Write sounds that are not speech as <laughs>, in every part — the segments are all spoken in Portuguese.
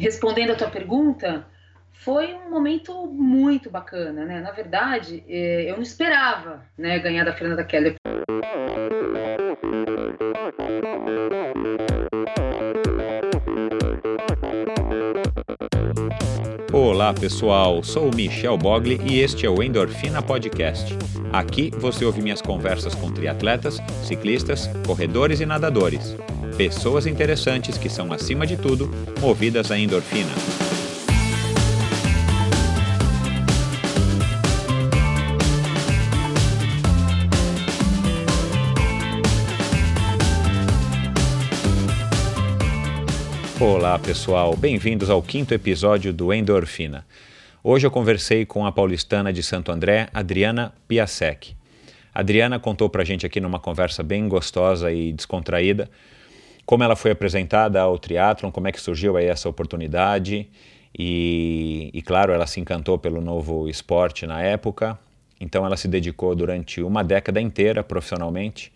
respondendo a tua pergunta, foi um momento muito bacana, né? Na verdade, é, eu não esperava, né, ganhar da Fernanda Keller. Olá pessoal, sou o Michel Bogli e este é o Endorfina Podcast. Aqui você ouve minhas conversas com triatletas, ciclistas, corredores e nadadores. Pessoas interessantes que são, acima de tudo, movidas à endorfina. Olá pessoal, bem-vindos ao quinto episódio do Endorfina. Hoje eu conversei com a paulistana de Santo André, Adriana Piasek. A Adriana contou pra gente aqui numa conversa bem gostosa e descontraída como ela foi apresentada ao triatlon, como é que surgiu aí essa oportunidade. E, e claro, ela se encantou pelo novo esporte na época, então ela se dedicou durante uma década inteira profissionalmente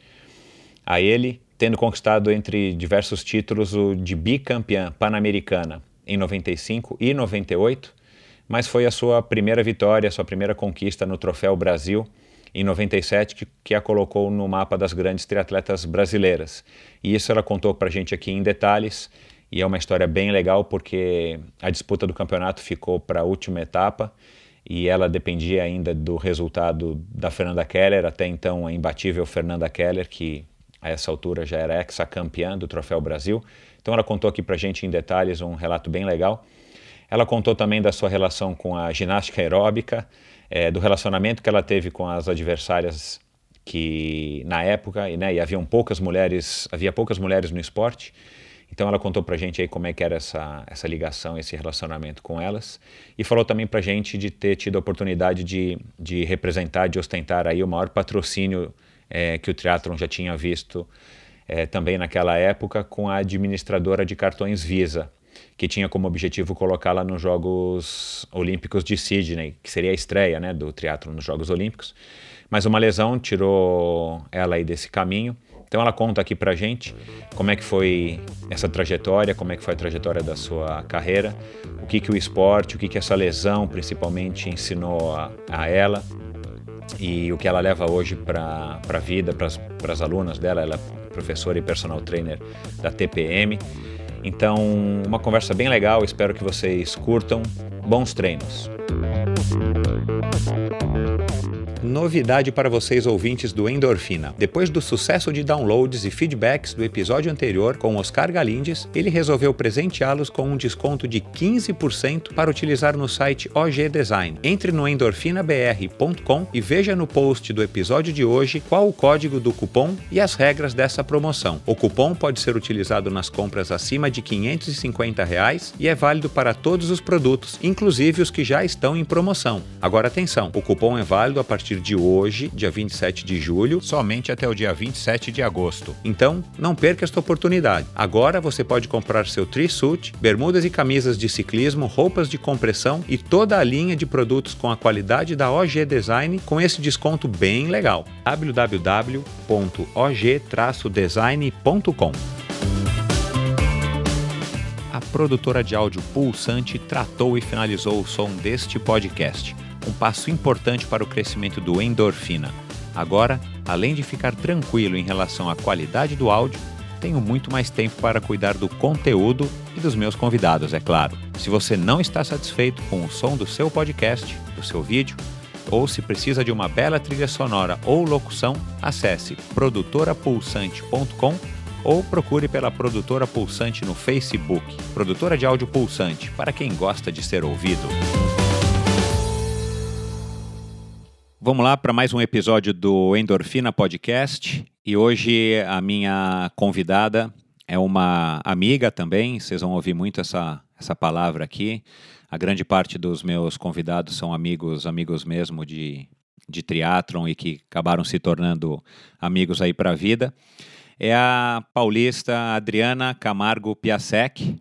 a ele tendo conquistado entre diversos títulos o de bicampeã pan-americana em 95 e 98, mas foi a sua primeira vitória, a sua primeira conquista no Troféu Brasil em 97 que, que a colocou no mapa das grandes triatletas brasileiras. E isso ela contou para a gente aqui em detalhes e é uma história bem legal porque a disputa do campeonato ficou para a última etapa e ela dependia ainda do resultado da Fernanda Keller, até então a imbatível Fernanda Keller, que a essa altura já era ex-campeã do Troféu Brasil. Então ela contou aqui para a gente em detalhes um relato bem legal. Ela contou também da sua relação com a ginástica aeróbica, é, do relacionamento que ela teve com as adversárias que na época, e, né, e haviam poucas mulheres, havia poucas mulheres no esporte. Então ela contou pra gente aí como é que era essa, essa ligação, esse relacionamento com elas. E falou também pra gente de ter tido a oportunidade de, de representar, de ostentar aí o maior patrocínio é, que o triatlon já tinha visto é, também naquela época com a administradora de cartões Visa, que tinha como objetivo colocá-la nos Jogos Olímpicos de Sydney, que seria a estreia né, do triatlon nos Jogos Olímpicos. Mas uma lesão tirou ela aí desse caminho. Então ela conta aqui pra gente como é que foi essa trajetória, como é que foi a trajetória da sua carreira, o que que o esporte, o que que essa lesão principalmente ensinou a, a ela e o que ela leva hoje para a vida, para as alunas dela. Ela é professora e personal trainer da TPM. Então, uma conversa bem legal, espero que vocês curtam. Bons treinos! Novidade para vocês ouvintes do Endorfina. Depois do sucesso de downloads e feedbacks do episódio anterior com Oscar Galindes, ele resolveu presenteá-los com um desconto de 15% para utilizar no site OG Design. Entre no endorfinabr.com e veja no post do episódio de hoje qual o código do cupom e as regras dessa promoção. O cupom pode ser utilizado nas compras acima de 550 reais e é válido para todos os produtos, inclusive os que já estão em promoção. Agora atenção, o cupom é válido a partir partir de hoje, dia 27 de julho, somente até o dia 27 de agosto. Então, não perca esta oportunidade. Agora você pode comprar seu tri-suit, bermudas e camisas de ciclismo, roupas de compressão e toda a linha de produtos com a qualidade da OG Design com esse desconto bem legal. www.og-design.com a produtora de áudio Pulsante tratou e finalizou o som deste podcast um passo importante para o crescimento do endorfina. Agora, além de ficar tranquilo em relação à qualidade do áudio, tenho muito mais tempo para cuidar do conteúdo e dos meus convidados, é claro. Se você não está satisfeito com o som do seu podcast, do seu vídeo, ou se precisa de uma bela trilha sonora ou locução, acesse produtorapulsante.com ou procure pela Produtora Pulsante no Facebook. Produtora de áudio pulsante, para quem gosta de ser ouvido. Vamos lá para mais um episódio do Endorfina Podcast. E hoje a minha convidada é uma amiga também. Vocês vão ouvir muito essa, essa palavra aqui. A grande parte dos meus convidados são amigos, amigos mesmo de, de triatlon e que acabaram se tornando amigos aí para a vida. É a paulista Adriana Camargo Piasek,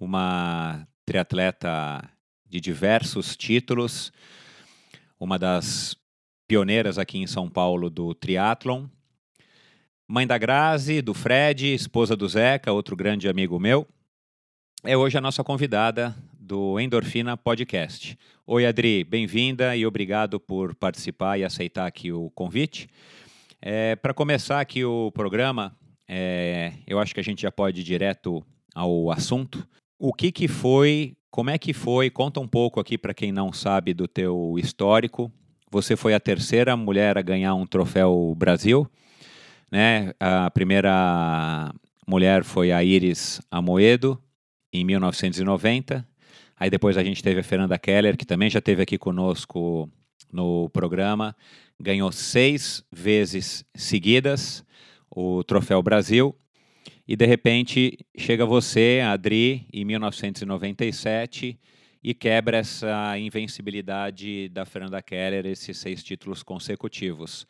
uma triatleta de diversos títulos, uma das pioneiras aqui em São Paulo do triatlon. Mãe da Grazi, do Fred, esposa do Zeca, outro grande amigo meu. é hoje a nossa convidada do Endorfina Podcast. Oi, Adri, bem-vinda e obrigado por participar e aceitar aqui o convite. É, Para começar aqui o programa, é, eu acho que a gente já pode ir direto ao assunto. O que, que foi, como é que foi? Conta um pouco aqui para quem não sabe do teu histórico. Você foi a terceira mulher a ganhar um troféu Brasil. Né? A primeira mulher foi a Iris Amoedo, em 1990. Aí depois a gente teve a Fernanda Keller, que também já esteve aqui conosco no programa, ganhou seis vezes seguidas o Troféu Brasil. E de repente chega você, Adri, em 1997 e quebra essa invencibilidade da Fernanda Keller, esses seis títulos consecutivos.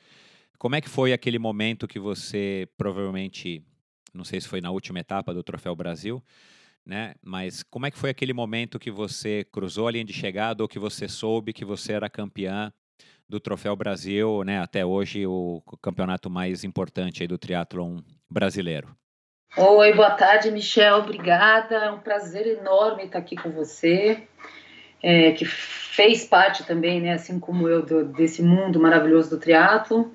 Como é que foi aquele momento que você provavelmente, não sei se foi na última etapa do Troféu Brasil, né? Mas como é que foi aquele momento que você cruzou a linha de chegada ou que você soube que você era campeã do Troféu Brasil, né? Até hoje o campeonato mais importante do triatlon brasileiro. Oi, boa tarde, Michel. Obrigada. É um prazer enorme estar aqui com você, é, que fez parte também, né, assim como eu, do, desse mundo maravilhoso do triatlo.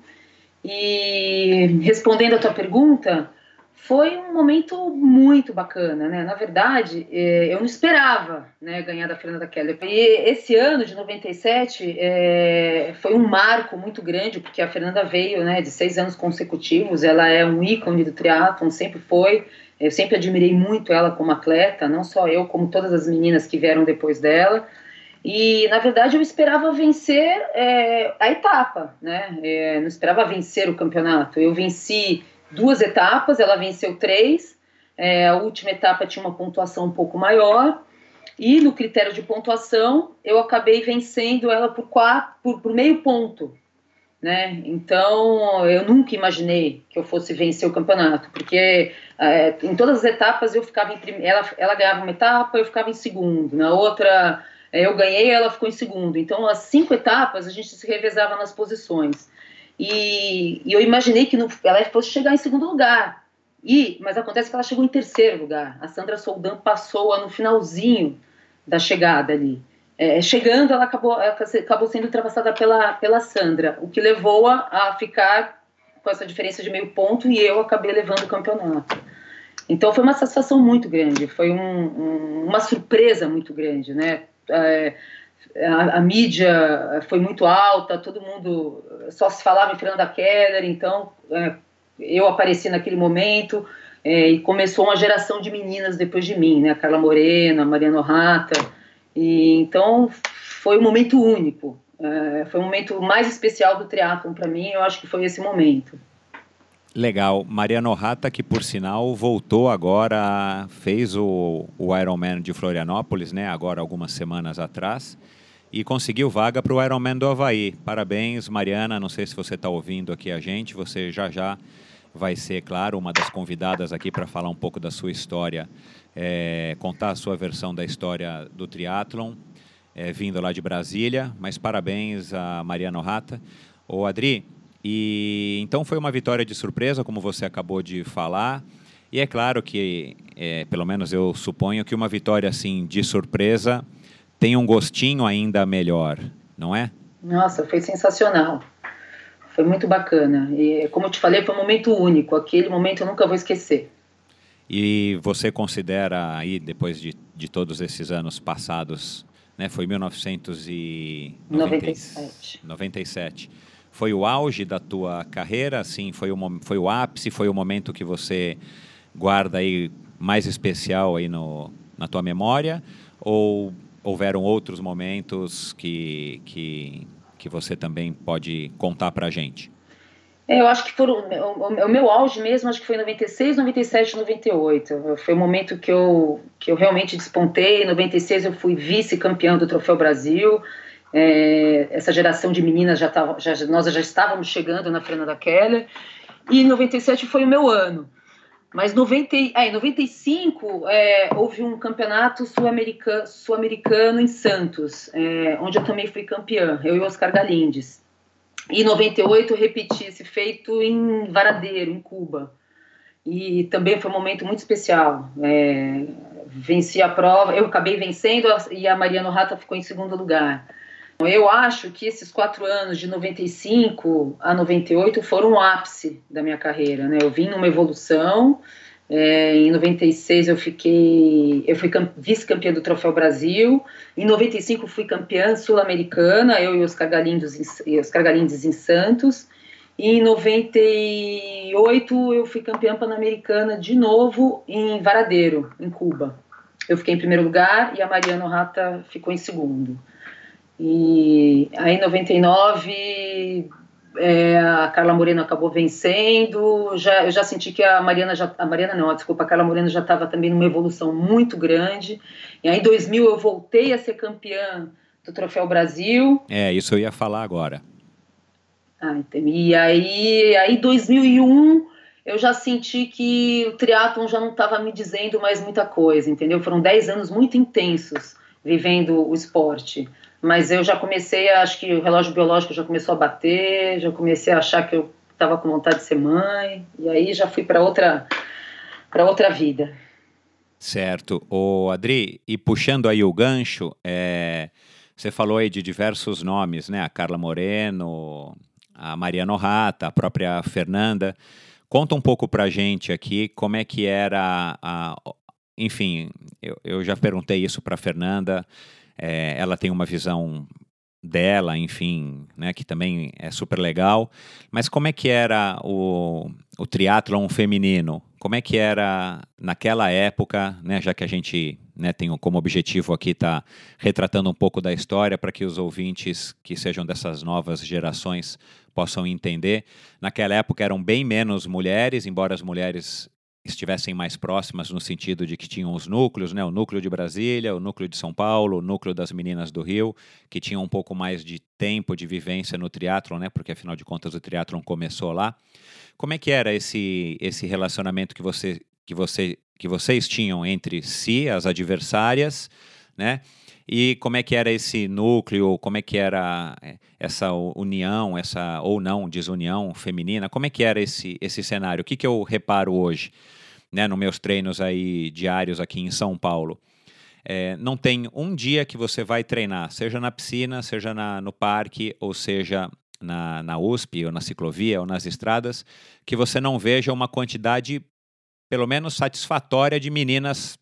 E respondendo a tua pergunta, foi um momento muito bacana, né? Na verdade, é, eu não esperava né, ganhar da Fernanda Keller. E esse ano de 97 é, foi um marco muito grande, porque a Fernanda veio né, de seis anos consecutivos, ela é um ícone do triatlon, sempre foi. Eu sempre admirei muito ela como atleta, não só eu, como todas as meninas que vieram depois dela. E, na verdade, eu esperava vencer é, a etapa, né? É, não esperava vencer o campeonato. Eu venci duas etapas, ela venceu três. É, a última etapa tinha uma pontuação um pouco maior. E no critério de pontuação, eu acabei vencendo ela por, quatro, por, por meio ponto. Né? Então, eu nunca imaginei que eu fosse vencer o campeonato, porque é, em todas as etapas eu ficava em primeiro, ela, ela ganhava uma etapa, eu ficava em segundo, na outra é, eu ganhei, ela ficou em segundo. Então, as cinco etapas a gente se revezava nas posições. E, e eu imaginei que no, ela fosse chegar em segundo lugar. E, mas acontece que ela chegou em terceiro lugar. A Sandra Soldan passou no finalzinho da chegada ali. É, chegando, ela acabou, acabou sendo ultrapassada pela, pela Sandra, o que levou-a a ficar com essa diferença de meio ponto e eu acabei levando o campeonato. Então foi uma satisfação muito grande, foi um, um, uma surpresa muito grande, né? É, a, a, mídia foi muito alta, todo mundo só se falava em Fernanda Keller, então é, eu apareci naquele momento é, e começou uma geração de meninas depois de mim, né? Carla Morena, Mariana Rata, e então foi um momento único, é, foi o um momento mais especial do triatlon para mim, eu acho que foi esse momento. Legal. Mariano Rata, que por sinal voltou agora, fez o, o Ironman de Florianópolis, né? Agora algumas semanas atrás e conseguiu vaga para o Ironman do Havaí. Parabéns, Mariana. Não sei se você está ouvindo aqui a gente. Você já já vai ser, claro, uma das convidadas aqui para falar um pouco da sua história, é, contar a sua versão da história do triatlon, é, vindo lá de Brasília. Mas parabéns a Mariana Rata. Ô, Adri, e então foi uma vitória de surpresa, como você acabou de falar. E é claro que, é, pelo menos eu suponho que uma vitória assim de surpresa tem um gostinho ainda melhor, não é? Nossa, foi sensacional. Foi muito bacana. E como eu te falei, foi um momento único. Aquele momento eu nunca vou esquecer. E você considera aí, depois de, de todos esses anos passados, né, foi 1997. 97. Foi o auge da tua carreira, assim, foi o, foi o ápice, foi o momento que você guarda aí mais especial aí no, na tua memória? Ou houveram outros momentos que, que, que você também pode contar para a gente? É, eu acho que foram, o, o, meu auge mesmo, acho que foi em 96, 97, 98. Foi o momento que eu, que eu realmente despontei. Em 96 eu fui vice-campeão do Troféu Brasil. É, essa geração de meninas já, tava, já nós já estávamos chegando na Fernanda Keller. E em 97 foi o meu ano. Mas 90, é, em 95 é, houve um campeonato sul-americano sul em Santos, é, onde eu também fui campeã, eu e Oscar Galindes. E em 98 eu repeti esse feito em Varadeiro, em Cuba. E também foi um momento muito especial. É, venci a prova, eu acabei vencendo e a Mariana Rata ficou em segundo lugar. Eu acho que esses quatro anos, de 95 a 98, foram o ápice da minha carreira. Né? Eu vim numa evolução. É, em 96 eu fiquei, eu fui vice-campeã do Troféu Brasil. Em 95 fui campeã sul-americana, eu e os Cargalindes, em, os Cargalindes em Santos. E em 98 eu fui campeã pan-americana de novo em Varadeiro, em Cuba. Eu fiquei em primeiro lugar e a Mariana Rata ficou em segundo. E aí em 99 é, a Carla Moreno acabou vencendo. Já, eu já senti que a Mariana já, a Mariana não, desculpa, a Carla Moreno já estava também numa evolução muito grande. E aí em 2000 eu voltei a ser campeã do Troféu Brasil. É, isso eu ia falar agora. Ah, e aí, aí 2001 eu já senti que o triatlon já não estava me dizendo mais muita coisa, entendeu? Foram 10 anos muito intensos vivendo o esporte. Mas eu já comecei, acho que o relógio biológico já começou a bater, já comecei a achar que eu estava com vontade de ser mãe, e aí já fui para outra para outra vida. Certo. O Adri, e puxando aí o gancho, é, você falou aí de diversos nomes, né? A Carla Moreno, a Mariana Rata, a própria Fernanda. Conta um pouco para a gente aqui como é que era a, a enfim, eu, eu já perguntei isso para a Fernanda. É, ela tem uma visão dela, enfim, né, que também é super legal. Mas como é que era o, o triatlon feminino? Como é que era naquela época, né, já que a gente né, tem como objetivo aqui estar tá retratando um pouco da história para que os ouvintes que sejam dessas novas gerações possam entender. Naquela época eram bem menos mulheres, embora as mulheres estivessem mais próximas no sentido de que tinham os núcleos, né? o núcleo de Brasília, o núcleo de São Paulo, o núcleo das meninas do Rio, que tinham um pouco mais de tempo de vivência no triatlon, né? porque afinal de contas o triatlon começou lá. Como é que era esse, esse relacionamento que, você, que, você, que vocês tinham entre si, as adversárias, né? E como é que era esse núcleo, como é que era é, essa união, essa ou não desunião feminina, como é que era esse, esse cenário? O que, que eu reparo hoje? Né, nos meus treinos aí diários aqui em São Paulo. É, não tem um dia que você vai treinar, seja na piscina, seja na, no parque, ou seja na, na USP, ou na ciclovia, ou nas estradas, que você não veja uma quantidade, pelo menos satisfatória, de meninas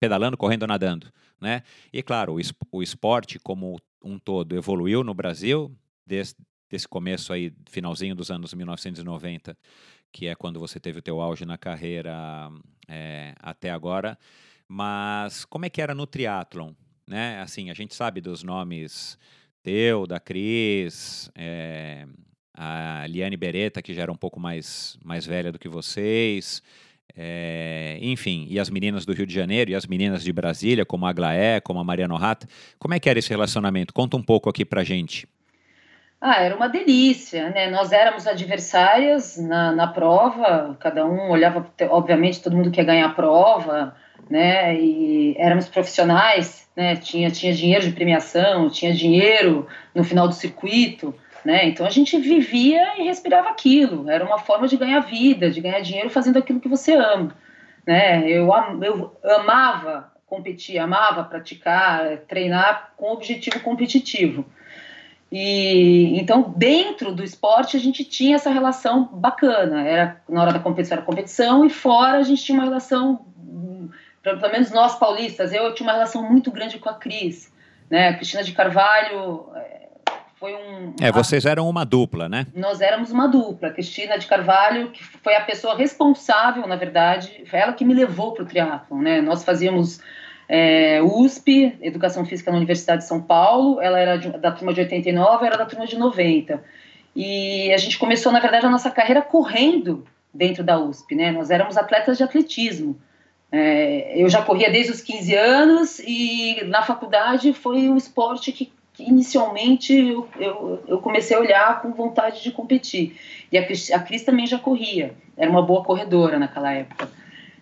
pedalando, correndo, nadando. Né? E claro, o, esporte como um todo evoluiu no Brasil, desde esse começo aí, finalzinho dos anos 1990, que é quando você teve o teu auge na carreira é, até agora. Mas como é que era no triatlon? Né? Assim, a gente sabe dos nomes teu, da Cris, é, a Liane Beretta, que já era um pouco mais, mais velha do que vocês, é, enfim, e as meninas do Rio de Janeiro e as meninas de Brasília, como a Aglaé, como a Mariana Rata. Como é que era esse relacionamento? Conta um pouco aqui pra gente. Ah, era uma delícia, né? Nós éramos adversárias na, na prova, cada um olhava, obviamente, todo mundo quer ganhar a prova, né? E éramos profissionais, né? Tinha, tinha dinheiro de premiação, tinha dinheiro no final do circuito, né? Então a gente vivia e respirava aquilo. Era uma forma de ganhar vida, de ganhar dinheiro fazendo aquilo que você ama, né? Eu, eu amava competir, amava praticar, treinar com objetivo competitivo. E então dentro do esporte a gente tinha essa relação bacana. Era na hora da competição era competição e fora a gente tinha uma relação, pelo menos nós paulistas, eu, eu tinha uma relação muito grande com a Cris, né? A Cristina de Carvalho é, foi um. É, vocês eram uma dupla, né? Nós éramos uma dupla. A Cristina de Carvalho, que foi a pessoa responsável, na verdade, foi ela que me levou para o triatlon, né? Nós fazíamos é, USP, Educação Física na Universidade de São Paulo, ela era de, da turma de 89, era da turma de 90. E a gente começou, na verdade, a nossa carreira correndo dentro da USP, né? Nós éramos atletas de atletismo. É, eu já corria desde os 15 anos e na faculdade foi um esporte que, que inicialmente eu, eu, eu, comecei a olhar com vontade de competir. E a Cris, a Cris também já corria, era uma boa corredora naquela época.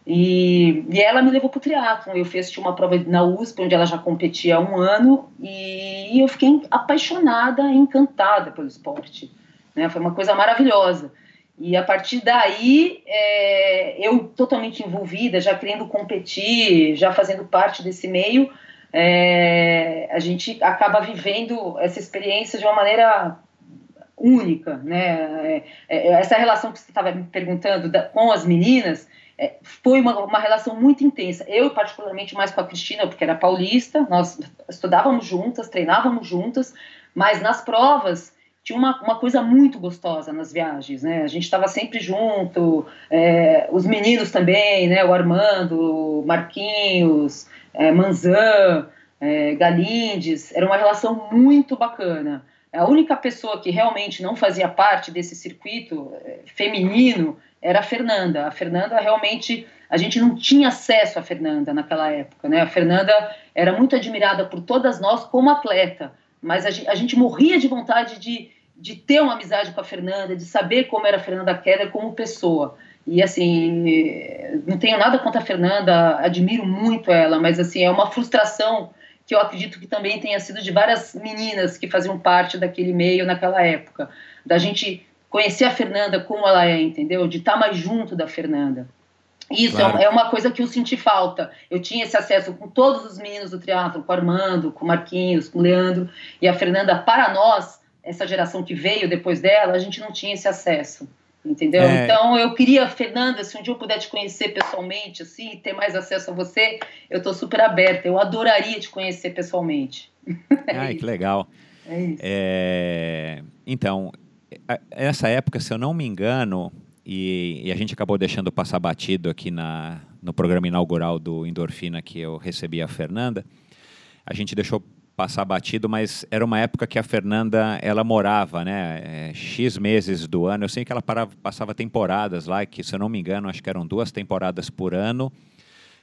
E, e ela me levou para o triatlon. Eu fiz uma prova na USP, onde ela já competia há um ano, e, eu fiquei apaixonada, encantada pelo esporte. Né? Foi uma coisa maravilhosa. E a partir daí, é, eu totalmente envolvida, já querendo competir, já fazendo parte desse meio, é, a gente acaba vivendo essa experiência de uma maneira única, né? É, é essa relação que você estava me perguntando da, com as meninas é, foi uma, uma, relação muito intensa. Eu, particularmente, mais com a Cristina, porque era paulista, nós estudávamos juntas, treinávamos juntas, mas nas provas tinha uma, uma coisa muito gostosa nas viagens, né? A gente estava sempre junto, é, os meninos também, né? O Armando, Marquinhos, é, Manzan, é, Galindes, era uma relação muito bacana. A única pessoa que realmente não fazia parte desse circuito é, feminino era a Fernanda. A Fernanda realmente a gente não tinha acesso à Fernanda naquela época, né? A Fernanda era muito admirada por todas nós como atleta, mas a gente, a gente morria de vontade de de ter uma amizade com a Fernanda, de saber como era a Fernanda Keller como pessoa. E assim, não tenho nada contra a Fernanda, admiro muito ela, mas assim, é uma frustração que eu acredito que também tenha sido de várias meninas que faziam parte daquele meio naquela época, da gente conhecer a Fernanda como ela é, entendeu? De estar mais junto da Fernanda. Isso é claro. é uma coisa que eu senti falta. Eu tinha esse acesso com todos os meninos do teatro, com o Armando, com o Marquinhos, com o Leandro e a Fernanda. Para nós, essa geração que veio depois dela, a gente não tinha esse acesso. Entendeu? É... Então eu queria, Fernanda, se um dia eu puder te conhecer pessoalmente, assim, ter mais acesso a você, eu estou super aberta. Eu adoraria te conhecer pessoalmente. <laughs> é Ai, que legal. É isso. É... Então, essa época, se eu não me engano, e, e, a gente acabou deixando passar batido aqui na, no programa inaugural do Endorfina que eu recebi a Fernanda, a gente deixou passar batido, mas era uma época que a Fernanda ela morava, né, é, x meses do ano. Eu sei que ela parava, passava temporadas lá, que se eu não me engano acho que eram duas temporadas por ano,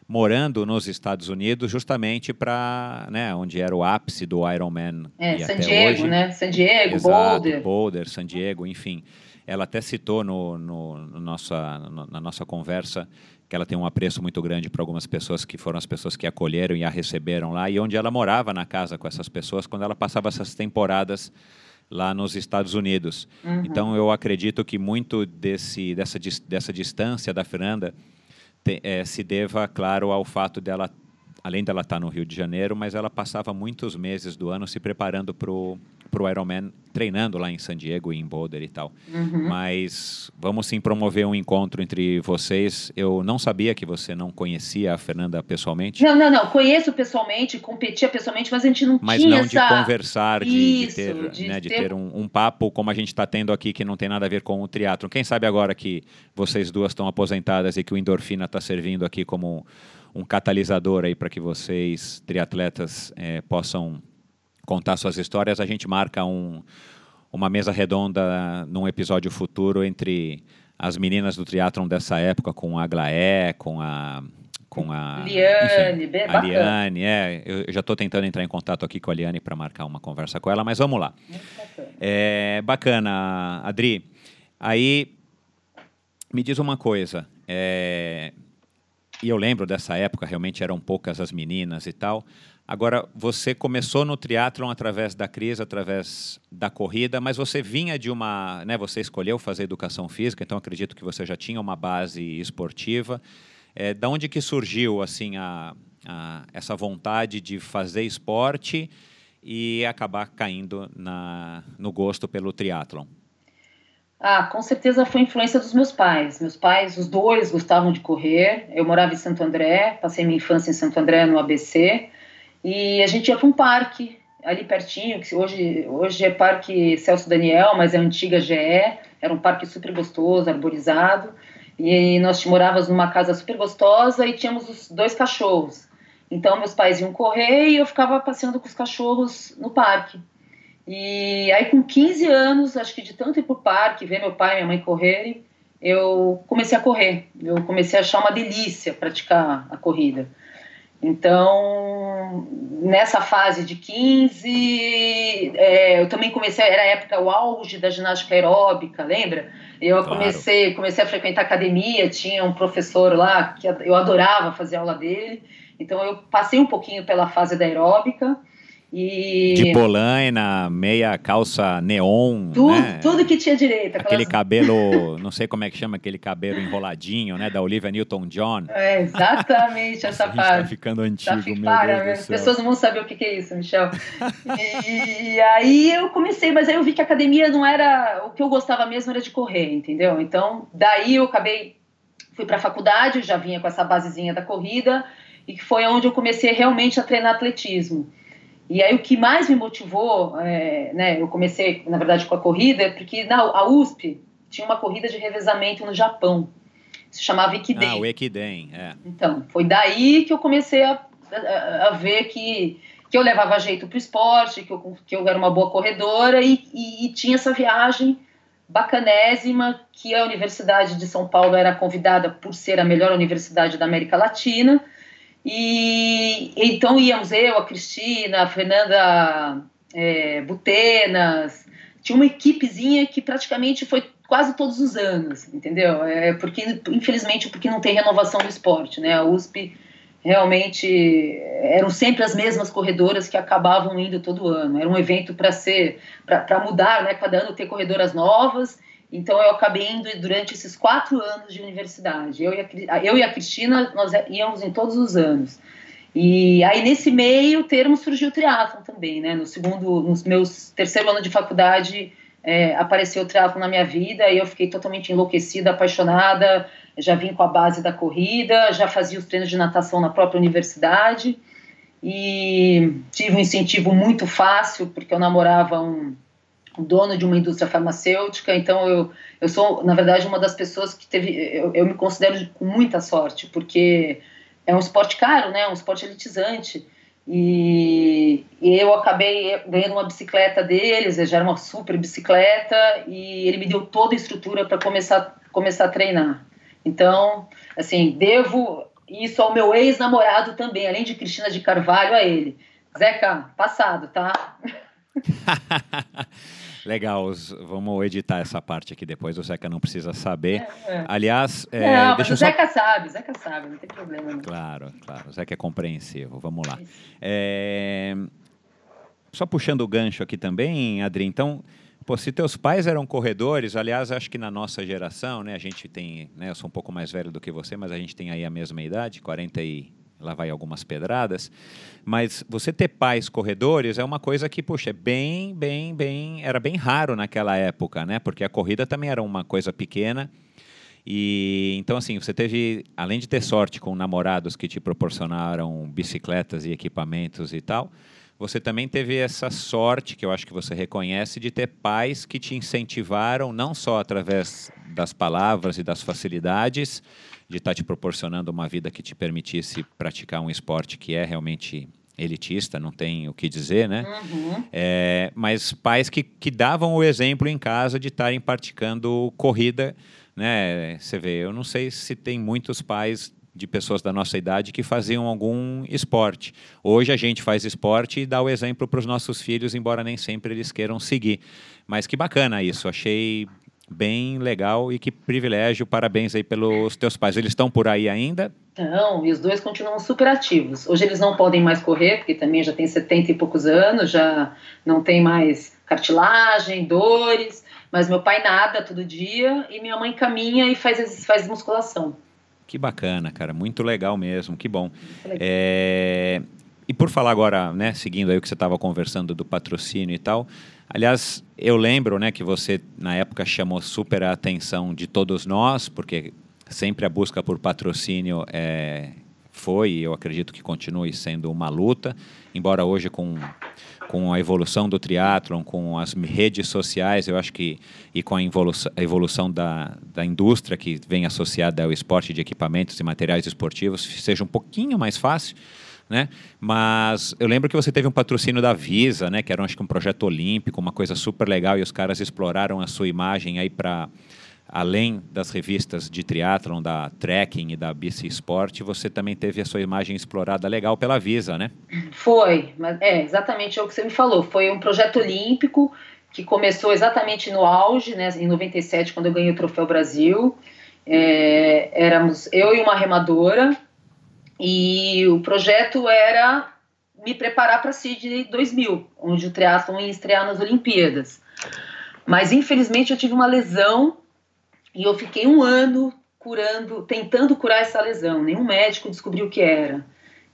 morando nos Estados Unidos, justamente para, né, onde era o ápice do Ironman. É, San Diego, hoje. né? San Diego, Exato, Boulder. Boulder, San Diego, enfim. Ela até citou no, no, no nossa, no, na nossa conversa que ela tem um apreço muito grande para algumas pessoas que foram as pessoas que acolheram e a receberam lá, e onde ela morava na casa com essas pessoas quando ela passava essas temporadas lá nos Estados Unidos. Uhum. Então eu acredito que muito desse, dessa, dessa distância da Fernanda te, é, se deva, claro, ao fato dela, além dela estar no Rio de Janeiro, mas ela passava muitos meses do ano se preparando para o Ironman treinando lá em San Diego e em Boulder e tal. Uhum. Mas vamos sim promover um encontro entre vocês. Eu não sabia que você não conhecia a Fernanda pessoalmente. Não, não, não. Conheço pessoalmente, competia pessoalmente, mas a gente não mas tinha Mas não essa... de conversar, de, Isso, de ter, de né, de ter... ter um, um, papo como a gente está tendo aqui, que não tem nada a ver com o triatlo. Quem sabe agora que vocês duas estão aposentadas e que o Endorfina está servindo aqui como um catalisador aí para que vocês, triatletas, é, possam contar suas histórias, a gente marca um, uma mesa redonda num episódio futuro entre as meninas do triatlon dessa época, com a Glaé, com a com a Liane, enfim, a Liane, é, eu já estou tentando entrar em contato aqui com a Liane para marcar uma conversa com ela, mas vamos lá. Bacana. É bacana, Adri. Aí me diz uma coisa, é, e eu lembro dessa época, realmente eram poucas as meninas e tal. Agora, você começou no triatlon através da crise, através da corrida, mas você vinha de uma, né, você escolheu fazer educação física, então acredito que você já tinha uma base esportiva. É, da onde que surgiu assim a, a, essa vontade de fazer esporte e acabar caindo na, no gosto pelo triatlon? Ah, com certeza foi influência dos meus pais. Meus pais, os dois, gostavam de correr. Eu morava em Santo André, passei minha infância em Santo André, no ABC. E a gente ia para um parque ali pertinho, que hoje, hoje é Parque Celso Daniel, mas é a antiga GE, era um parque super gostoso, arborizado, e nós morávamos numa casa super gostosa e tínhamos os dois cachorros. Então meus pais iam correr e eu ficava passeando com os cachorros no parque. E aí com 15 anos, acho que de tanto ir pro parque, ver meu pai e minha mãe correrem, eu comecei a correr. Eu comecei a achar uma delícia praticar a corrida. Então, nessa fase de 15, é, eu também comecei, era a época, o auge da ginástica aeróbica, lembra? Eu claro. comecei, comecei a frequentar academia, tinha um professor lá que eu adorava fazer aula dele, então eu passei um pouquinho pela fase da aeróbica, E... De polaina, meia calça neon, tudo, né? Tudo que tinha direito. Aquele cabelo, <laughs> não sei como é que chama, aquele cabelo enroladinho, né? Da Olivia Newton-John. É, exatamente essa <laughs> Nossa, parte. Tá ficando antigo, tá, meu para, Deus As pessoas não vão saber o que, que é isso, Michel. <laughs> e, e aí eu comecei, mas aí eu vi que a academia não era... O que eu gostava mesmo era de correr, entendeu? Então, daí eu acabei... Fui para a faculdade, já vinha com essa basezinha da corrida, e que foi onde eu comecei realmente a treinar atletismo. E aí o que mais me motivou, é, né, eu comecei, na verdade, com a corrida, porque na a USP tinha uma corrida de revezamento no Japão, se chamava Ekiden. Ah, o Ekiden, é. Então, foi daí que eu comecei a, a, a ver que, que eu levava jeito para o esporte, que eu, que eu era uma boa corredora e, e, e tinha essa viagem bacanésima que a Universidade de São Paulo era convidada por ser a melhor universidade da América Latina, e então íamos eu, a Cristina, a Fernanda é, Butenas, tinha uma equipezinha que praticamente foi quase todos os anos, entendeu? É, porque, infelizmente, porque não tem renovação do esporte, né? A USP realmente eram sempre as mesmas corredoras que acabavam indo todo ano. Era um evento para ser, para mudar, né? Cada ano ter corredoras novas então eu acabei indo durante esses quatro anos de universidade. Eu e a, eu e a Cristina, nós íamos em todos os anos. E aí nesse meio termo surgiu o triatlon também, né? No segundo, nos meus terceiro ano de faculdade é, apareceu o triatlon na minha vida e eu fiquei totalmente enlouquecida, apaixonada. Já vim com a base da corrida, já fazia os treinos de natação na própria universidade e tive um incentivo muito fácil porque eu namorava um dono de uma indústria farmacêutica, então eu, eu sou, na verdade, uma das pessoas que teve, eu, eu me considero com muita sorte, porque é um esporte caro, né, um esporte elitizante, e, e eu acabei ganhando uma bicicleta deles, já era uma super bicicleta, e ele me deu toda a estrutura para começar, começar a treinar. Então, assim, devo isso ao meu ex-namorado também, além de Cristina de Carvalho, a ele. Zeca, passado, tá? <laughs> Legal, vamos editar essa parte aqui depois, o Zeca não precisa saber. É, é. Aliás, é, não, deixa mas o Zeca só... sabe, o Zeca sabe, não tem problema. Não. Claro, claro, o Zeca é compreensivo, vamos lá. É... Só puxando o gancho aqui também, Adri, então, pô, se teus pais eram corredores, aliás, acho que na nossa geração, né, a gente tem, né, eu sou um pouco mais velho do que você, mas a gente tem aí a mesma idade, 40 e lá vai algumas pedradas, mas você ter pais corredores é uma coisa que, puxa, é bem, bem, bem, era bem raro naquela época, né? Porque a corrida também era uma coisa pequena. E então assim, você teve, além de ter sorte com namorados que te proporcionaram bicicletas e equipamentos e tal, você também teve essa sorte, que eu acho que você reconhece, de ter pais que te incentivaram não só através das palavras e das facilidades, de estar tá te proporcionando uma vida que te permitisse praticar um esporte que é realmente elitista, não tem o que dizer, né? Uhum. É, mas pais que, que davam o exemplo em casa de estarem praticando corrida, né? Você vê, eu não sei se tem muitos pais de pessoas da nossa idade que faziam algum esporte. Hoje a gente faz esporte e dá o exemplo para os nossos filhos, embora nem sempre eles queiram seguir. Mas que bacana isso, achei bem legal e que privilégio. Parabéns aí pelos teus pais. Eles estão por aí ainda? Não, e os dois continuam super ativos. Hoje eles não podem mais correr, porque também já tem 70 e poucos anos, já não tem mais cartilagem, dores, mas meu pai nada todo dia e minha mãe caminha e faz, faz musculação. Que bacana, cara, muito legal mesmo, que bom. É... E por falar agora, né, seguindo aí o que você estava conversando do patrocínio e tal, Aliás, eu lembro né, que você, na época, chamou super a atenção de todos nós, porque sempre a busca por patrocínio é, foi, e eu acredito que continue sendo uma luta, embora hoje com, com a evolução do triatlon, com as redes sociais, eu acho que, e com a evolução, a evolução da, da indústria que vem associada ao esporte de equipamentos e materiais esportivos, seja um pouquinho mais fácil, né? Mas eu lembro que você teve um patrocínio da Visa, né? Que era acho que um projeto olímpico, uma coisa super legal e os caras exploraram a sua imagem aí para além das revistas de triatlon, da Trekking e da BC Sport, você também teve a sua imagem explorada legal pela Visa, né? Foi, mas é exatamente o que você me falou. Foi um projeto olímpico que começou exatamente no auge, né? Em 97, quando eu ganhei o Troféu Brasil. É, éramos eu e uma remadora e o projeto era me preparar para Sydney 2000, onde o triatlon ia estrear nas Olimpíadas. Mas infelizmente eu tive uma lesão e eu fiquei um ano curando, tentando curar essa lesão. Nenhum médico descobriu o que era.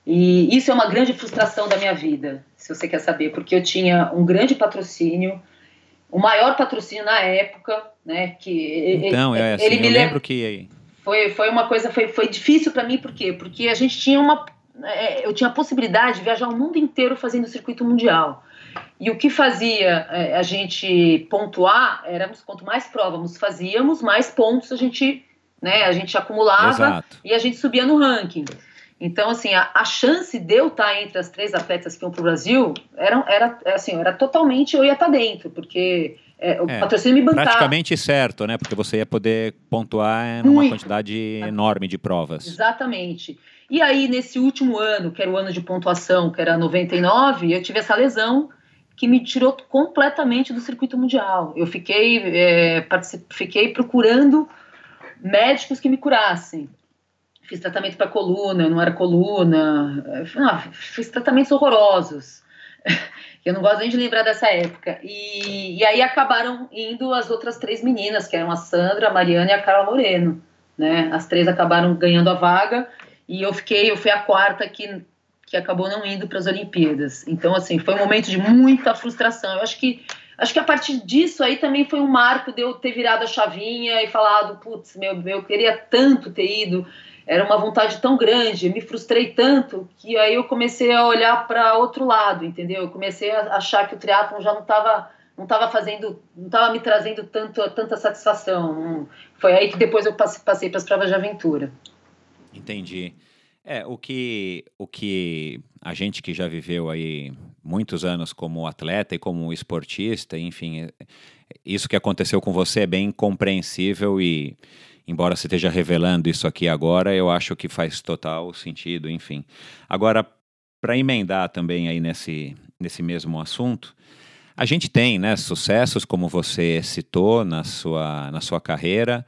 E isso é uma grande frustração da minha vida, se você quer saber, porque eu tinha um grande patrocínio, o maior patrocínio na época, né? Que então, ele, é assim, ele me lembro que foi, foi uma coisa foi, foi difícil para mim, por quê? Porque a gente tinha uma é, eu tinha a possibilidade de viajar o mundo inteiro fazendo o circuito mundial. E o que fazia é, a gente pontuar éramos quanto mais provas fazíamos, mais pontos a gente, né, a gente acumulava Exato. e a gente subia no ranking. Então, assim, a, a, chance de eu estar entre as três atletas que iam para o Brasil era, era, assim, era totalmente eu ia estar dentro, porque é, o é, patrocínio me bancava. Praticamente certo, né? Porque você ia poder pontuar numa Muito. quantidade enorme de provas. Exatamente. E aí, nesse último ano, que era o ano de pontuação, que era 99, eu tive essa lesão que me tirou completamente do circuito mundial. Eu fiquei, é, fiquei procurando médicos que me curassem. Fiz tratamento para coluna, não era coluna. Ah, fiz tratamentos horrorosos. Eu não gosto nem de lembrar dessa época. E, e aí acabaram indo as outras três meninas, que eram a Sandra, a Mariana e a Carla Moreno. Né? As três acabaram ganhando a vaga e eu fiquei, eu fui a quarta que, que acabou não indo para as Olimpíadas. Então, assim, foi um momento de muita frustração. Eu acho que acho que a partir disso aí também foi um marco de eu ter virado a chavinha e falado, putz, meu, eu queria tanto ter ido era uma vontade tão grande, me frustrei tanto que aí eu comecei a olhar para outro lado, entendeu? Eu comecei a achar que o triatlon já não estava não estava fazendo, não estava me trazendo tanto, tanta satisfação. Foi aí que depois eu passei, para as provas de aventura. Entendi. É, o que, o que a gente que já viveu aí muitos anos como atleta e como esportista, enfim, é, isso que aconteceu com você é bem compreensível e, embora você esteja revelando isso aqui agora, eu acho que faz total sentido, enfim. Agora, para emendar também aí nesse, nesse mesmo assunto, a gente tem né, sucessos, como você citou na sua, na sua carreira,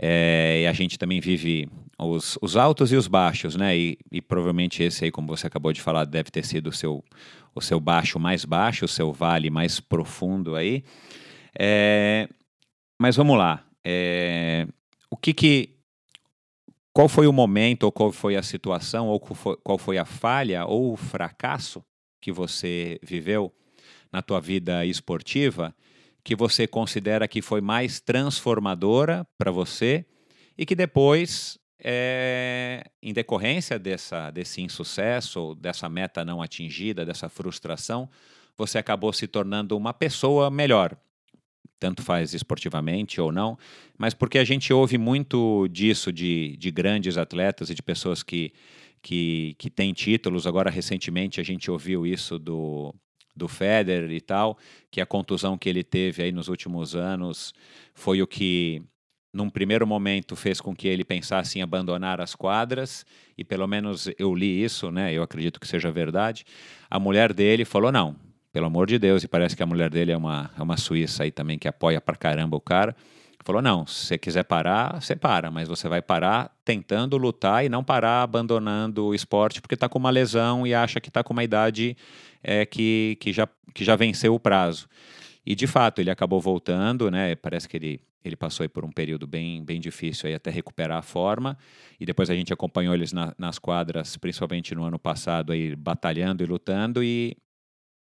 é, e a gente também vive os, os altos e os baixos, né? E, e, provavelmente esse aí, como você acabou de falar, deve ter sido o seu, o seu baixo mais baixo, o seu vale mais profundo aí. É, mas vamos lá. É, o que que qual foi o momento ou qual foi a situação ou qual foi a falha ou o fracasso que você viveu na tua vida esportiva que você considera que foi mais transformadora para você e que depois, é, em decorrência dessa, desse insucesso, dessa meta não atingida, dessa frustração, você acabou se tornando uma pessoa melhor, tanto faz esportivamente ou não, mas porque a gente ouve muito disso de, de grandes atletas e de pessoas que, que, que têm títulos. Agora, recentemente, a gente ouviu isso do, do Federer e tal, que a contusão que ele teve aí nos últimos anos foi o que, num primeiro momento, fez com que ele pensasse em abandonar as quadras, e pelo menos eu li isso, né? Eu acredito que seja verdade. A mulher dele falou: não, pelo amor de Deus, e parece que a mulher dele é uma, é uma suíça aí também que apoia pra caramba o cara. Falou: não, se você quiser parar, você para, mas você vai parar tentando lutar e não parar abandonando o esporte porque está com uma lesão e acha que está com uma idade é, que, que, já, que já venceu o prazo. E de fato, ele acabou voltando, né? Parece que ele, ele passou por um período bem, bem difícil aí até recuperar a forma. E depois a gente acompanhou eles na, nas quadras, principalmente no ano passado, aí batalhando e lutando. E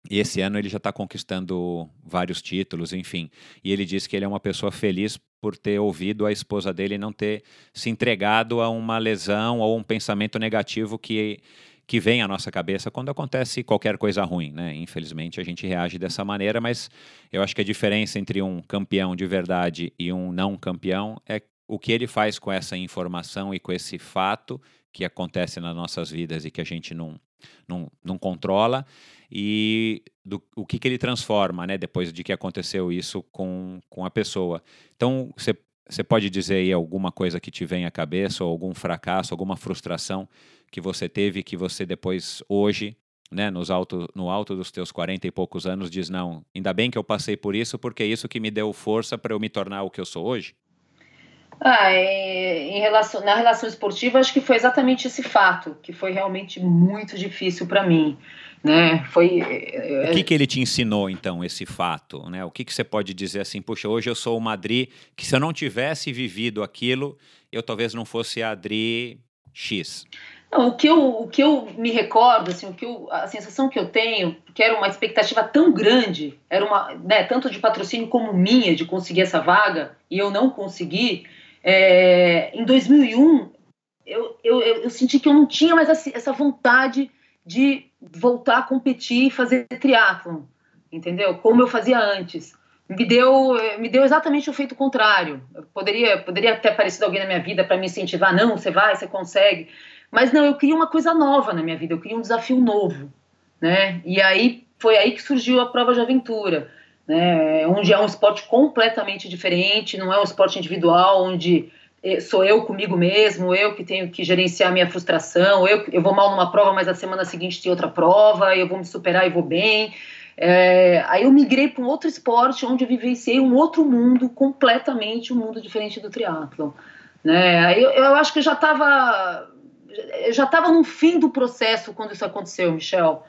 e esse ano ele já está conquistando vários títulos, enfim. E ele diz que ele é uma pessoa feliz por ter ouvido a esposa dele não ter se entregado a uma lesão ou um pensamento negativo que, que vem à nossa cabeça quando acontece qualquer coisa ruim, né? Infelizmente a gente reage dessa maneira, mas eu acho que a diferença entre um campeão de verdade e um não campeão é o que ele faz com essa informação e com esse fato que acontece nas nossas vidas e que a gente não, não, não controla e do, o que, que ele transforma, né, depois de que aconteceu isso com, com a pessoa. Então, você pode dizer aí alguma coisa que te vem à cabeça, ou algum fracasso, alguma frustração que você teve que você depois, hoje, né, nos alto, no alto dos teus 40 e poucos anos, diz: não, ainda bem que eu passei por isso, porque é isso que me deu força para eu me tornar o que eu sou hoje? Ah, em relação, na relação esportiva, acho que foi exatamente esse fato, que foi realmente muito difícil para mim né? Foi. O que, que ele te ensinou então esse fato, né? O que, que você pode dizer assim, puxa, hoje eu sou o Madri que se eu não tivesse vivido aquilo, eu talvez não fosse a Adri X. Não, o que eu o que eu me recordo, assim, o que eu, a sensação que eu tenho, que era uma expectativa tão grande, era uma, né, tanto de patrocínio como minha de conseguir essa vaga e eu não consegui. É, em 2001 eu, eu, eu, senti que eu não tinha mais essa vontade de voltar a competir e fazer triatlon, entendeu? Como eu fazia antes. Me deu, me deu exatamente o efeito contrário. Eu poderia, poderia ter aparecido alguém na minha vida para me incentivar, não, você vai, você consegue. Mas não, eu queria uma coisa nova na minha vida, eu queria um desafio novo, né? E aí foi aí que surgiu a prova de aventura, né? Onde é um esporte completamente diferente, não é um esporte individual, onde é, sou eu comigo mesmo, eu que tenho que gerenciar minha frustração, eu, eu vou mal numa prova, mas a semana seguinte tem outra prova, eu vou me superar e vou bem. É, aí eu migrei para um outro esporte onde eu vivenciei um outro mundo, completamente um mundo diferente do triatlo. Né? Eu, eu acho que eu já estava já estava no fim do processo quando isso aconteceu, Michel.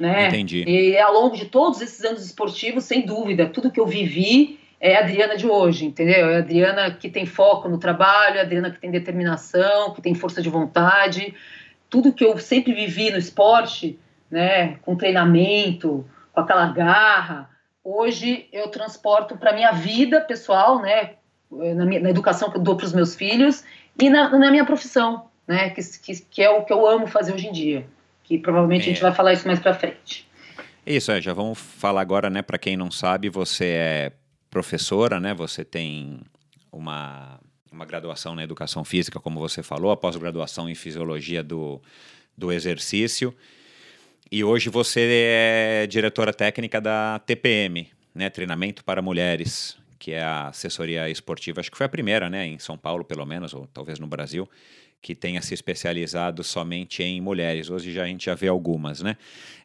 Né? Entendi. E ao longo de todos esses anos esportivos, sem dúvida, tudo que eu vivi é a Adriana de hoje, entendeu? É a Adriana que tem foco no trabalho, é a Adriana que tem determinação, que tem força de vontade. Tudo que eu sempre vivi no esporte, né, com treinamento, com aquela garra, hoje eu transporto para minha vida pessoal, né, na, minha, na educação que eu dou para os meus filhos e na, na, minha profissão, né, que, que, que, é o que eu amo fazer hoje em dia. Que provavelmente é. a gente é. vai falar isso mais para frente. Isso, é, já vamos falar agora, né, para quem não sabe, você é professora, né? Você tem uma, uma graduação na educação física, como você falou, a pós-graduação em fisiologia do, do exercício. E hoje você é diretora técnica da TPM, né? Treinamento para Mulheres, que é a assessoria esportiva, acho que foi a primeira, né? Em São Paulo, pelo menos, ou talvez no Brasil, que tenha se especializado somente em mulheres. Hoje já a gente já vê algumas, né?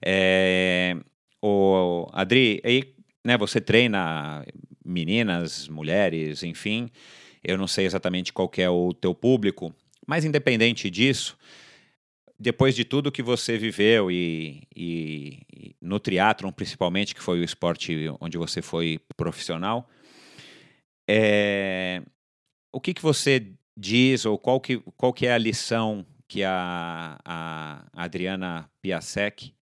É, o Adri, aí né, você treina meninas, mulheres, enfim. Eu não sei exatamente qual é o teu público, mas independente disso, depois de tudo que você viveu e, e, e no triatlon principalmente, que foi o esporte onde você foi profissional, é, o que, que você diz ou qual que, qual que é a lição que a, a Adriana Piasek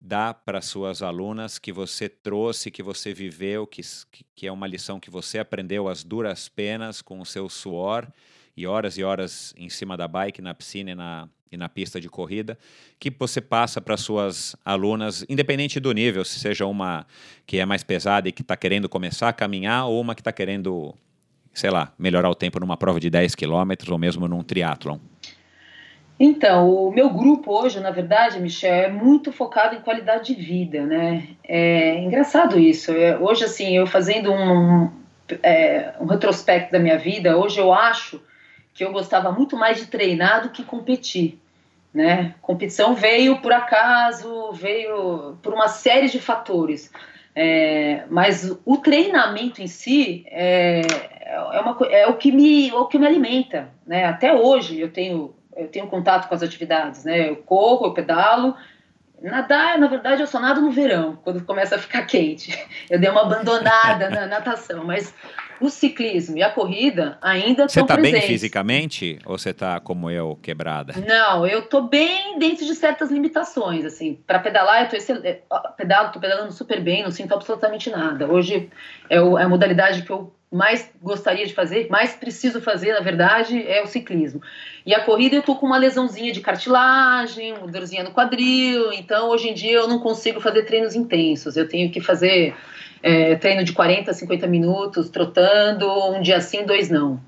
dá para suas alunas que você trouxe, que você viveu, que, que é uma lição que você aprendeu às duras penas com o seu suor e horas e horas em cima da bike, na piscina e na, e na pista de corrida, que você passa para suas alunas, independente do nível, se seja uma que é mais pesada e que está querendo começar a caminhar, ou uma que está querendo, sei lá, melhorar o tempo numa prova de 10 quilômetros ou mesmo num triatlon. Então, o meu grupo hoje, na verdade, Michel, é muito focado em qualidade de vida, né? É engraçado isso. É, hoje, assim, eu fazendo um, é, um retrospecto da minha vida, hoje eu acho que eu gostava muito mais de treinar do que competir, né? Competição veio por acaso, veio por uma série de fatores. É, mas o treinamento em si é, é, uma, é, o que me, é o que me alimenta, né? Até hoje eu tenho eu tenho contato com as atividades, né? Eu corro, eu pedalo. Nadar, na verdade, eu só nado no verão, quando começa a ficar quente. <laughs> Eu dei uma abandonada na natação, mas o ciclismo e a corrida ainda estão Você está bem fisicamente ou você está como eu, quebrada? Não, eu estou bem dentro de certas limitações, assim. Para pedalar, eu tô excel... É, pedalo, tô pedalando super bem, não sinto absolutamente nada. Hoje é, o, é a modalidade que eu mais gostaria de fazer, mais preciso fazer, na verdade, é o ciclismo. E a corrida eu tô com uma lesãozinha de cartilagem, uma dorzinha no quadril, então hoje em dia eu não consigo fazer treinos intensos. Eu tenho que fazer é, treino de 40, 50 minutos, trotando, um dia sim, dois não.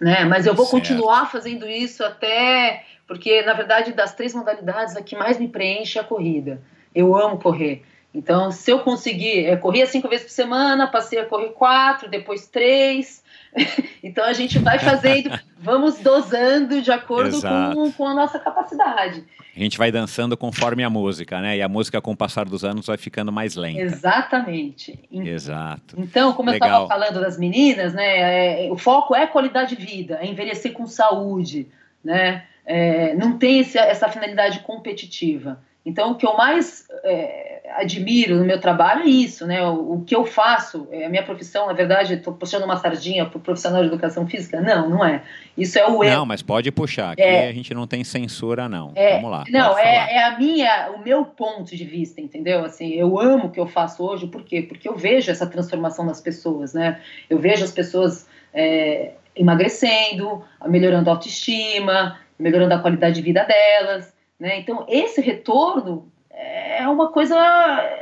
Né? Mas eu vou certo. continuar fazendo isso até. Porque, na verdade, das três modalidades, a que mais me preenche é a corrida. Eu amo correr. Então, se eu conseguir, é, corria cinco vezes por semana, passei a correr quatro, depois três. <laughs> então, a gente vai fazendo, <laughs> vamos dosando de acordo com, com a nossa capacidade. A gente vai dançando conforme a música, né? E a música, com o passar dos anos, vai ficando mais lenta. Exatamente. Exato. Então, como Legal. eu estava falando das meninas, né? É, o foco é qualidade de vida, é envelhecer com saúde, né? É, não tem esse, essa finalidade competitiva. Então, o que eu mais é, admiro no meu trabalho é isso, né? O, o que eu faço, é, a minha profissão, na verdade, estou puxando uma sardinha para o profissional de educação física? Não, não é. Isso é o erro. Não, mas pode puxar. Aqui é, a gente não tem censura, não. É, Vamos lá. Não, é, é, a minha, o meu ponto de vista, entendeu? Assim, eu amo o que eu faço hoje, por quê? Porque eu vejo essa transformação das pessoas, né? Eu vejo as pessoas é, emagrecendo, melhorando a autoestima, melhorando a qualidade de vida delas. Né? Então, esse retorno é uma coisa,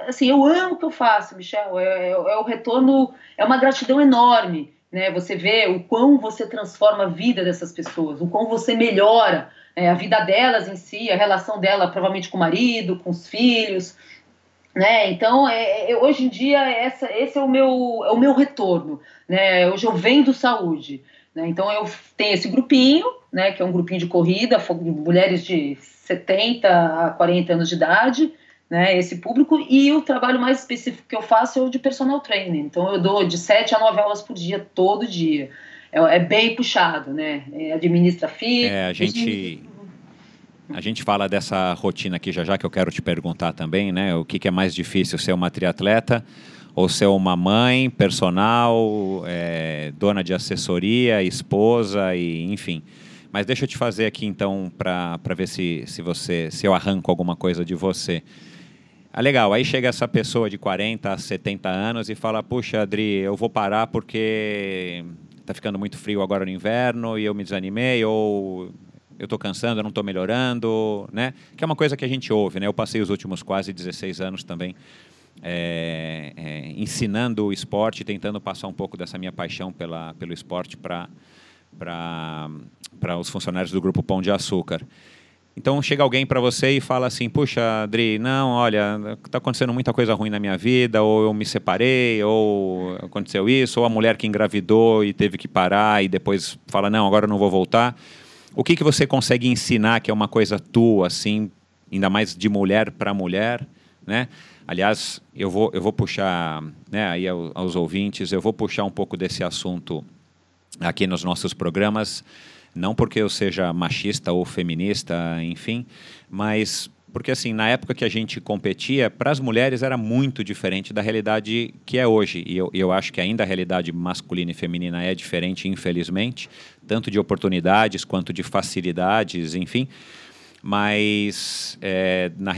assim, eu amo o que eu faço, Michel, é, é, é o retorno, é uma gratidão enorme, né? Você vê o quão você transforma a vida dessas pessoas, o quão você melhora é, a vida delas em si, a relação dela provavelmente com o marido, com os filhos, né? Então, é, é, hoje em dia, essa, esse é o meu, é o meu retorno, né? Hoje eu vendo saúde, né? Então, eu tenho esse grupinho, né, que é um grupinho de corrida, mulheres de 70 a 40 anos de idade, né, esse público, e o trabalho mais específico que eu faço é o de personal training. Então eu dou de 7 a 9 aulas por dia, todo dia. É, é bem puxado, né? É, administra FII. É, a gente. A gente fala dessa rotina aqui já já que eu quero te perguntar também, né? O que, que é mais difícil, ser uma triatleta ou ser uma mãe, personal, é, dona de assessoria, esposa e enfim. Mas deixa eu te fazer aqui então para ver se, se você se eu arranco alguma coisa de você. Ah, legal. Aí chega essa pessoa de 40 a 70 anos e fala: Puxa, Adri, eu vou parar porque está ficando muito frio agora no inverno e eu me desanimei, ou eu estou cansando, eu não estou melhorando, né? Que é uma coisa que a gente ouve, né? Eu passei os últimos quase 16 anos também é, é, ensinando o esporte, tentando passar um pouco dessa minha paixão pela, pelo esporte para para os funcionários do grupo Pão de Açúcar. Então chega alguém para você e fala assim: Puxa, Adri, não, olha, está acontecendo muita coisa ruim na minha vida, ou eu me separei, ou aconteceu isso, ou a mulher que engravidou e teve que parar e depois fala: Não, agora eu não vou voltar. O que, que você consegue ensinar que é uma coisa tua, assim, ainda mais de mulher para mulher, né? Aliás, eu vou, eu vou puxar, né, aí aos, aos ouvintes, eu vou puxar um pouco desse assunto aqui nos nossos programas, não porque eu seja machista ou feminista, enfim, mas porque assim, na época que a gente competia, para as mulheres era muito diferente da realidade que é hoje. E eu, eu acho que ainda a realidade masculina e feminina é diferente, infelizmente, tanto de oportunidades quanto de facilidades, enfim. Mas, é, na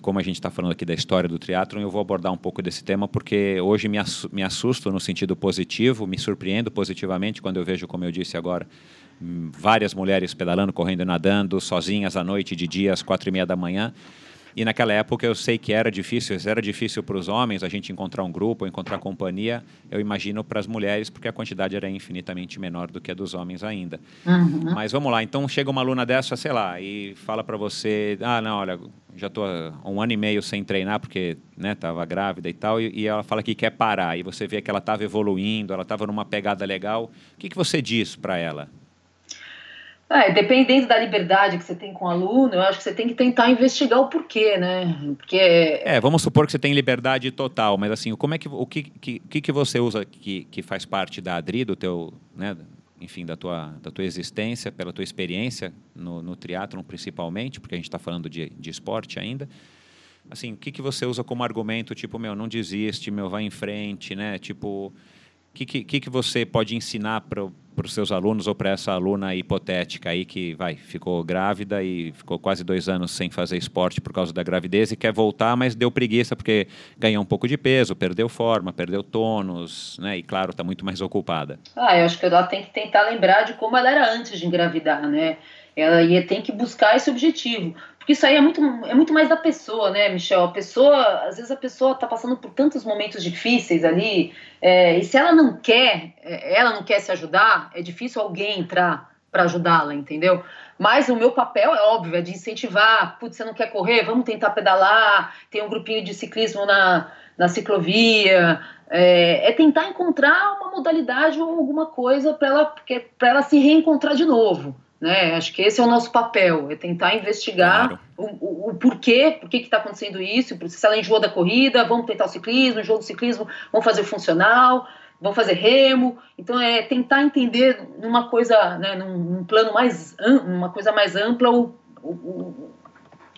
como a gente está falando aqui da história do triatlon, eu vou abordar um pouco desse tema porque hoje me, me assusto no sentido positivo, me surpreendo positivamente quando eu vejo, como eu disse agora, hum, várias mulheres pedalando, correndo, nadando, sozinhas à noite, de dia, às quatro e meia da manhã. E naquela época eu sei que era difícil, era difícil para os homens a gente encontrar um grupo, encontrar companhia. Eu imagino para as mulheres, porque a quantidade era infinitamente menor do que a dos homens ainda. Uhum. Mas vamos lá, então chega uma aluna dessa, sei lá, e fala para você: ah, não, olha, já estou um ano e meio sem treinar porque estava né, grávida e tal, e, e, ela fala que quer parar. E você vê que ela estava evoluindo, ela estava numa pegada legal. O que, que você diz para ela? É, dependendo da liberdade que você tem com o aluno, eu acho que você tem que tentar investigar o porquê, né? Porque... É, vamos supor que você tem liberdade total, mas assim, como é que, o que, que, que você usa que, que faz parte da ADRI, do teu, né, enfim, da tua, da tua existência, pela tua experiência no, no triatlon principalmente, porque a gente está falando de, de esporte ainda, assim, o que, que você usa como argumento, tipo, meu, não desiste, meu, vai em frente, né? Tipo, o que, que, que você pode ensinar para para os seus alunos ou para essa aluna hipotética aí que vai ficou grávida e ficou quase dois anos sem fazer esporte por causa da gravidez e quer voltar, mas deu preguiça porque ganhou um pouco de peso, perdeu forma, perdeu tônus, né? E claro, está muito mais ocupada. Ah, eu acho que ela tem que tentar lembrar de como ela era antes de engravidar, né? Ela ia tem que buscar esse objetivo. Porque isso aí é muito, é muito mais da pessoa, né, Michel? A pessoa, às vezes a pessoa está passando por tantos momentos difíceis ali, é, e se ela não quer, é, ela não quer se ajudar, é difícil alguém entrar para ajudá-la, entendeu? Mas o meu papel é óbvio, é de incentivar. Putz, você não quer correr? Vamos tentar pedalar. Tem um grupinho de ciclismo na, na ciclovia. É, é tentar encontrar uma modalidade ou alguma coisa para ela, ela se reencontrar de novo. Né? Acho que esse é o nosso papel, é tentar investigar claro. o, o, o, porquê, por que está acontecendo isso, se ela enjoou da corrida, vamos tentar o ciclismo, enjoou do ciclismo, vamos fazer funcional, vamos fazer remo. Então é tentar entender numa coisa, né, num, num plano mais uma coisa mais ampla o, o,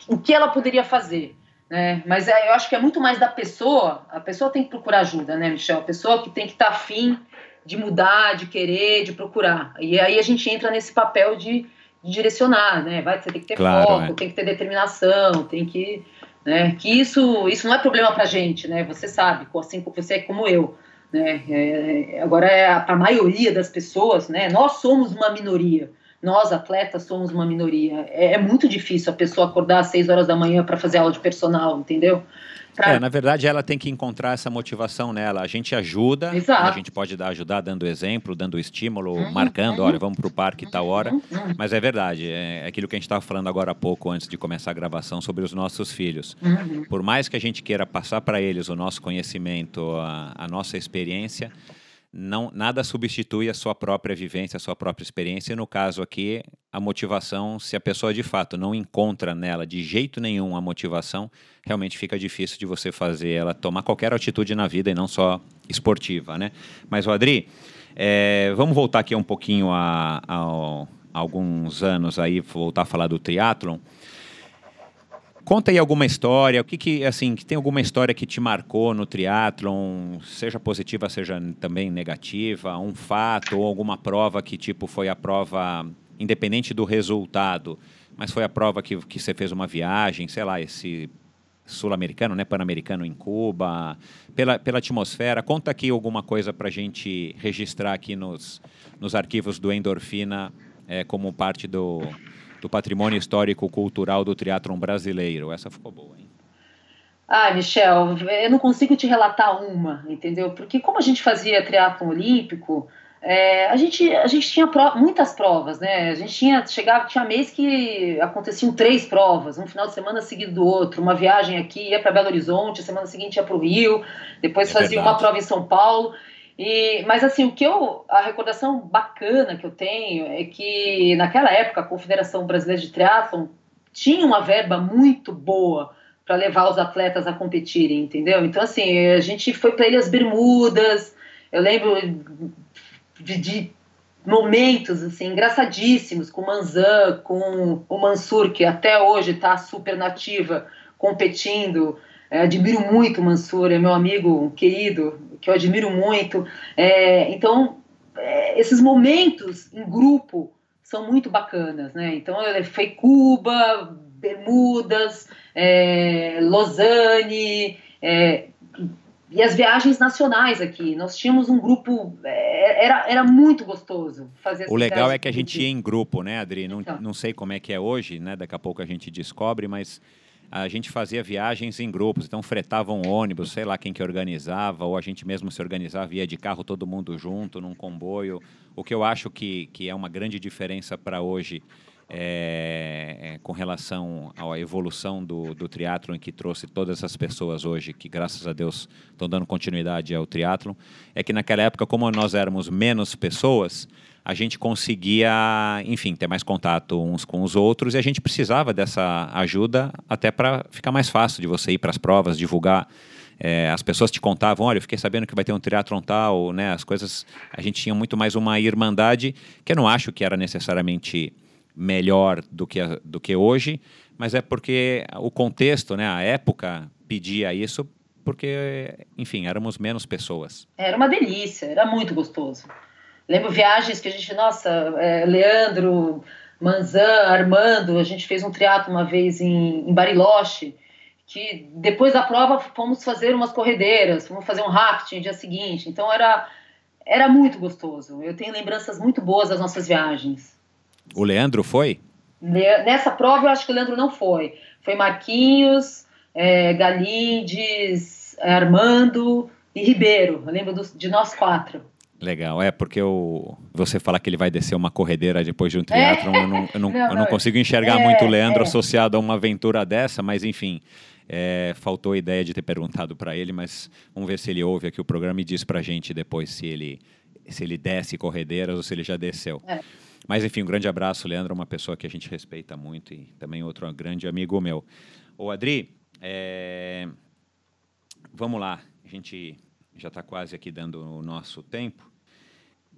o que ela poderia fazer. Né? Mas é, eu acho que é muito mais da pessoa. A pessoa tem que procurar ajuda, né, Michel? A pessoa que tem que estar tá afim de mudar, de querer, de procurar. E aí a gente entra nesse papel de, de direcionar, né? Vai, você tem que ter claro, foco, é. tem que ter determinação, tem que, né? Que isso, isso não é problema para gente, né? Você sabe, assim como você é como eu, né? É, agora é a, a maioria das pessoas, né? Nós somos uma minoria nós atletas somos uma minoria. É, é, muito difícil a pessoa acordar às 6 horas da manhã para fazer aula de personal, entendeu? Pra... É, na verdade, ela tem que encontrar essa motivação nela. A gente ajuda, Exato. a gente pode dar, ajudar dando exemplo, dando estímulo, uhum, marcando, uhum. olha, vamos para o parque tal hora. Uhum, uhum, mas é verdade, é aquilo que a gente estava falando agora há pouco, antes de começar a gravação, sobre os nossos filhos. Uhum. Por mais que a gente queira passar para eles o nosso conhecimento, a, a nossa experiência, não, nada substitui a sua própria vivência, a sua própria experiência. E no caso aqui, a motivação, se a pessoa de fato não encontra nela de jeito nenhum a motivação, realmente fica difícil de você fazer ela tomar qualquer atitude na vida e não só esportiva, né? Mas, Adri, é, vamos voltar aqui um pouquinho a, a, a alguns anos aí, voltar a falar do triatlon. Conta aí alguma história, o que que, assim, que tem alguma história que te marcou no triatlon, seja positiva, seja também negativa, um fato ou alguma prova que, tipo, foi a prova, independente do resultado, mas foi a prova que, que você fez uma viagem, sei lá, esse sul-americano, né, pan-americano em Cuba, pela, pela atmosfera. Conta aqui alguma coisa para a gente registrar aqui nos, nos arquivos do Endorfina é, como parte do do patrimônio histórico-cultural do triatlon brasileiro. Essa ficou boa, hein? Ah, Michel, eu não consigo te relatar uma, entendeu? Porque como a gente fazia triatlon olímpico, é, a, gente, a gente tinha pro, muitas provas, né? A gente tinha, chegava, tinha mês que aconteciam três provas, um final de semana seguido do outro, uma viagem aqui, ia para Belo Horizonte, semana seguinte ia para o Rio, depois é fazia verdade. uma prova em São Paulo. E, mas assim, o que eu a recordação bacana que eu tenho é que naquela época a Confederação Brasileira de Triatlon tinha uma verba muito boa para levar os atletas a competirem, entendeu? Então assim, a gente foi para Ilhas Bermudas, eu lembro de, de momentos assim engraçadíssimos com o Manzan, com o Mansur que até hoje está super nativa competindo. É, admiro muito o Mansur, é meu amigo querido, que eu admiro muito. É, então, é, esses momentos em grupo são muito bacanas, né? Então, foi Cuba, Bermudas, é, Lausanne, é, e as viagens nacionais aqui. Nós tínhamos um grupo, é, era, era muito gostoso fazer O legal é que a gente ia em grupo, né, Adri? Não, então. não sei como é que é hoje, né? Daqui a pouco a gente descobre, mas a gente fazia viagens em grupos, então fretavam ônibus, sei lá quem que organizava, ou a gente mesmo se organizava, ia de carro todo mundo junto, num comboio. O que eu acho que, que é uma grande diferença para hoje é, é, com relação à evolução do, do triatlon que trouxe todas essas pessoas hoje, que graças a Deus estão dando continuidade ao triatlon, é que naquela época, como nós éramos menos pessoas, a gente conseguia, enfim, ter mais contato uns com os outros e a gente precisava dessa ajuda até para ficar mais fácil de você ir para as provas, divulgar. É, as pessoas te contavam, olha, eu fiquei sabendo que vai ter um triatlon tal, né? As coisas, a gente tinha muito mais uma irmandade que eu não acho que era necessariamente melhor do que, do que hoje, mas é porque o contexto, né, a época pedia isso porque, enfim, éramos menos pessoas. Era uma delícia, era muito gostoso. Lembro viagens que a gente, nossa, é, Leandro, Manzan, Armando, a gente fez um triatlo uma vez em, em Bariloche, que depois da prova fomos fazer umas corredeiras, fomos fazer um rafting no dia seguinte. Então era, era muito gostoso. Eu tenho lembranças muito boas das nossas viagens. O Leandro foi? Nessa prova eu acho que o Leandro não foi. Foi Marquinhos, é, Galindes, Armando e Ribeiro. Eu lembro do, de nós quatro. Legal, é porque eu, você falar que ele vai descer uma corredeira depois de um teatro, é. eu não, eu não, <laughs> não, eu não consigo enxergar é, muito o Leandro é. associado a uma aventura dessa, mas enfim, é, faltou a ideia de ter perguntado para ele, mas vamos ver se ele ouve aqui o programa e diz para a gente depois se ele, se ele desce corredeiras ou se ele já desceu. É. Mas enfim, um grande abraço, Leandro, uma pessoa que a gente respeita muito e também outro grande amigo meu. Ô Adri, é, vamos lá, a gente já está quase aqui dando o nosso tempo.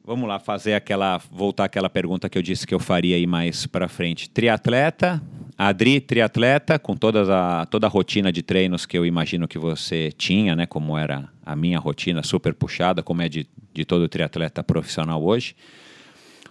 Vamos lá fazer aquela voltar aquela pergunta que eu disse que eu faria aí mais para frente. Triatleta, Adri, triatleta, com todas a, toda a rotina de treinos que eu imagino que você tinha, né? Como era a minha rotina super puxada, como é de, de todo triatleta profissional hoje.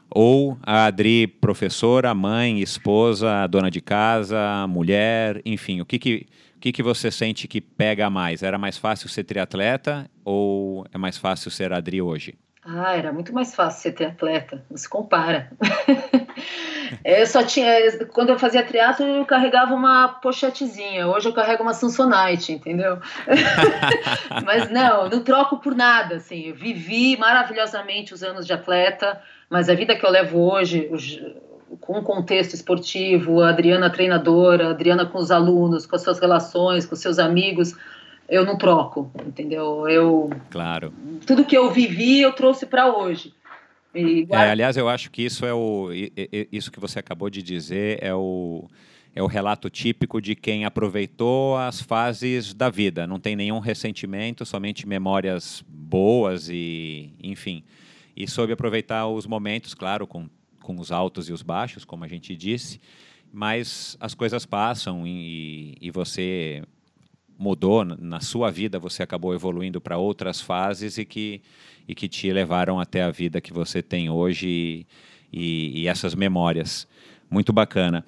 Ou a Adri, professora, mãe, esposa, dona de casa, mulher, enfim, o que que, que que você sente que pega mais? Era mais fácil ser triatleta ou é mais fácil ser Adri hoje? Ah, era muito mais fácil ser triatleta, não se compara. <laughs> eu só tinha, quando eu fazia triatlo, eu carregava uma pochetezinha, hoje eu carrego uma Samsonite, entendeu? <laughs> mas não, não troco por nada, assim, eu vivi maravilhosamente os anos de atleta, mas a vida que eu levo hoje, com o contexto esportivo, a Adriana treinadora, a Adriana com os alunos, com as suas relações, com seus amigos, eu não troco, entendeu? Eu claro. Tudo que eu vivi eu trouxe para hoje. E, é, aliás, eu acho que isso é o isso que você acabou de dizer é o é o relato típico de quem aproveitou as fases da vida. Não tem nenhum ressentimento, somente memórias boas e, enfim, e soube aproveitar os momentos, claro, com com os altos e os baixos, como a gente disse, mas as coisas passam e, e você mudou na sua vida, você acabou evoluindo para outras fases e que, e que te levaram até a vida que você tem hoje e, e essas memórias. Muito bacana.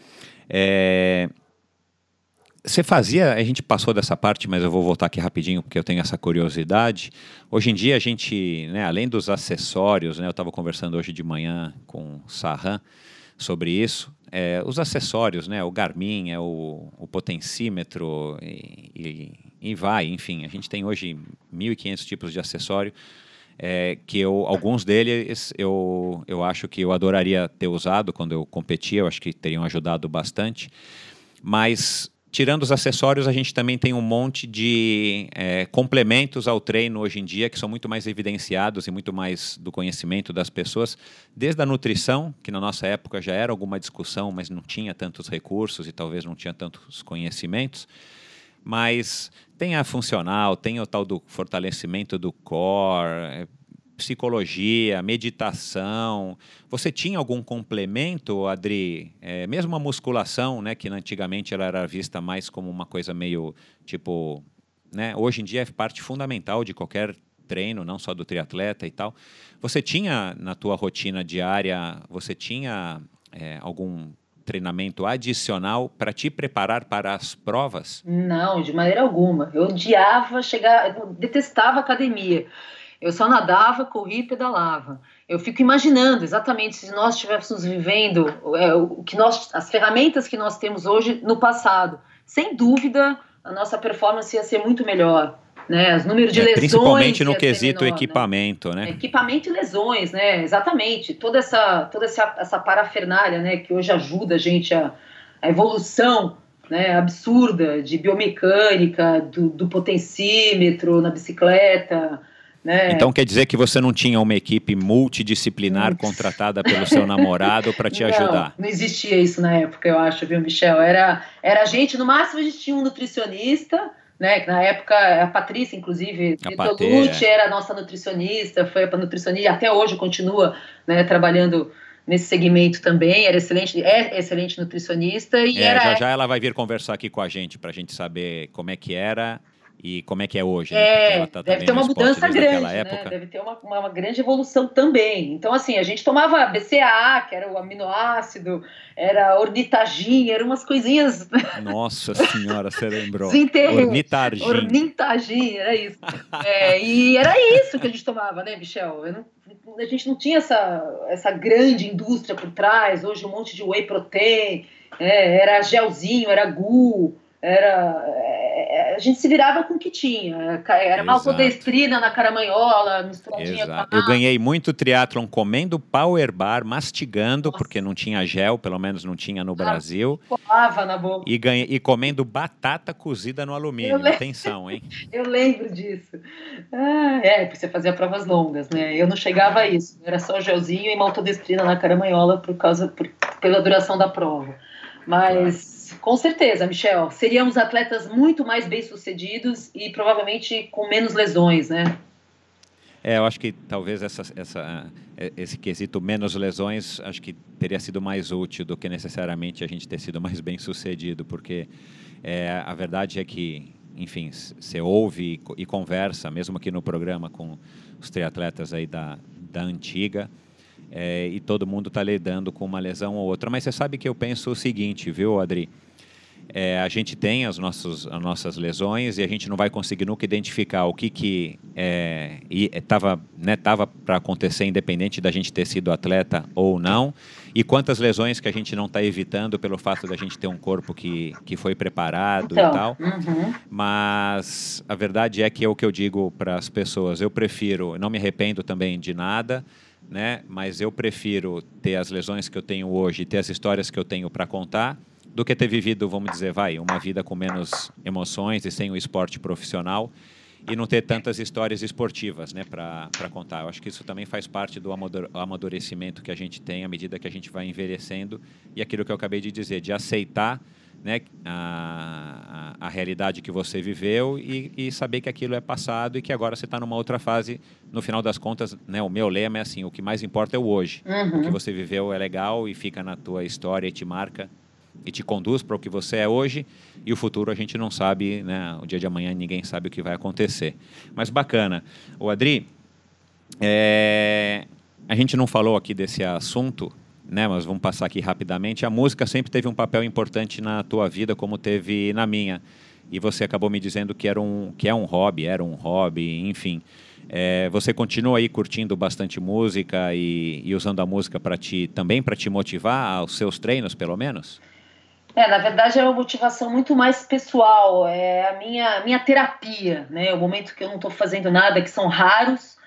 É, você fazia, a gente passou dessa parte, mas eu vou voltar aqui rapidinho porque eu tenho essa curiosidade. Hoje em dia a gente, né, além dos acessórios, né, eu estava conversando hoje de manhã com o Sarran sobre isso, é, os acessórios, né? O Garmin, é o, o potencímetro e, e, e, vai, enfim. A gente tem hoje 1.500 tipos de acessório, é, que eu, alguns deles eu, eu acho que eu adoraria ter usado quando eu competia, eu acho que teriam ajudado bastante. Mas Tirando os acessórios, a gente também tem um monte de é, complementos ao treino hoje em dia que são muito mais evidenciados e muito mais do conhecimento das pessoas, desde a nutrição, que na nossa época já era alguma discussão, mas não tinha tantos recursos e talvez não tinha tantos conhecimentos. Mas tem a funcional, tem o tal do fortalecimento do core, é, psicologia, meditação. Você tinha algum complemento, Adri? É, mesmo a musculação, né, que antigamente ela era vista mais como uma coisa meio tipo, né, hoje em dia é parte fundamental de qualquer treino, não só do triatleta e tal. Você tinha na tua rotina diária, você tinha é, algum treinamento adicional para te preparar para as provas? Não, de maneira alguma. Eu odiava chegar, eu detestava academia. Eu só nadava, corria e pedalava. Eu fico imaginando exatamente se nós estivéssemos vivendo é, o que nós, as ferramentas que nós temos hoje no passado. Sem dúvida, a nossa performance ia ser muito melhor. Né, os números de é, lesões. Principalmente no quesito menor, né? equipamento, né? né? Equipamento e lesões, né? Exatamente. Toda essa, toda essa, essa parafernália, né? Que hoje ajuda a gente a, a evolução né, absurda de biomecânica, do, do potencímetro na bicicleta, né? Então quer dizer que você não tinha uma equipe multidisciplinar contratada pelo seu <laughs> namorado para te não, ajudar? Não existia isso na época, eu acho, viu, Michel? Era, era a gente, no máximo a gente tinha um nutricionista, né? Que na época a Patrícia, inclusive, Tolucci é. era a nossa nutricionista, foi para nutricionista, até hoje continua né, trabalhando nesse segmento também, era excelente, é excelente nutricionista e é, era... já já ela vai vir conversar aqui com a gente para a gente saber como é que era e como é que é hoje? Né? É, tá deve ter uma mudança grande, né? deve ter uma, uma, uma, grande evolução também. Então, assim, a gente tomava BCA, que era o aminoácido, era ornitagina, eram umas coisinhas... <laughs> Nossa senhora, você lembrou. Ornitagina. Ornitagina, era isso. é, e era isso que a gente tomava, né, Michel? Não, a gente não tinha essa, essa grande indústria por trás, hoje um monte de whey protein, é, era gelzinho, era gu, era a gente se virava com o que tinha. Era maltodestrina na caramanhola, misturadinha Exato. com a... Eu ganhei muito triatlon comendo power bar, mastigando, Nossa. porque não tinha gel, pelo menos não tinha no ah, Brasil. Colava na boca. E, ganhei, e comendo batata cozida no alumínio. Atenção, hein? <laughs> Eu lembro disso. Ah, é, porque você fazia provas longas, né? Eu não chegava a isso. Era só gelzinho e maltodestrina na caramanhola por causa, por, pela duração da prova. Mas... Com certeza, Michel. Seríamos atletas muito mais bem-sucedidos e provavelmente com menos lesões, né? É, eu acho que talvez essa, essa, esse quesito menos lesões, acho que teria sido mais útil do que necessariamente a gente ter sido mais bem sucedido, porque é, a verdade é que, enfim, você ouve e, e conversa, mesmo aqui no programa com os triatletas aí da, da antiga, é, e todo mundo está lidando com uma lesão ou outra. Mas você sabe que eu penso o seguinte, viu, Adri? É, a gente tem as nossas, as nossas lesões e a gente não vai conseguir nunca identificar o que que estava é, né, tava para acontecer independente da gente ter sido atleta ou não e quantas lesões que a gente não está evitando pelo fato da gente ter um corpo que, que foi preparado então, e tal. Uhum. Mas a verdade é que é o que eu digo para as pessoas. Eu prefiro, não me arrependo também de nada, né? Mas eu prefiro ter as lesões que eu tenho hoje, ter as histórias que eu tenho para contar, do que ter vivido, vamos dizer, vai, uma vida com menos emoções e sem o esporte profissional e não ter tantas histórias esportivas, né, para contar. Eu acho que isso também faz parte do amadurecimento que a gente tem à medida que a gente vai envelhecendo e aquilo que eu acabei de dizer, de aceitar né, a, a, a, realidade que você viveu e, e, saber que aquilo é passado e que agora você está numa outra fase. No final das contas, né, o meu lema é assim: o que mais importa é o hoje. Uhum. O que você viveu é legal e fica na tua história e te marca e te conduz para o que você é hoje. E o futuro a gente não sabe, né? O dia de amanhã ninguém sabe o que vai acontecer. Mas bacana. O Adri, é... a gente não falou aqui desse assunto né? Mas vamos passar aqui rapidamente. A música sempre teve um papel importante na tua vida, como teve na minha. E você acabou me dizendo que era um que é um hobby, era um hobby, enfim. É, você continua aí curtindo bastante música e, e usando a música para te também para te motivar aos seus treinos, pelo menos? É, na verdade é uma motivação muito mais pessoal, é a minha, minha terapia, né? O momento que eu não estou fazendo nada, que são raros,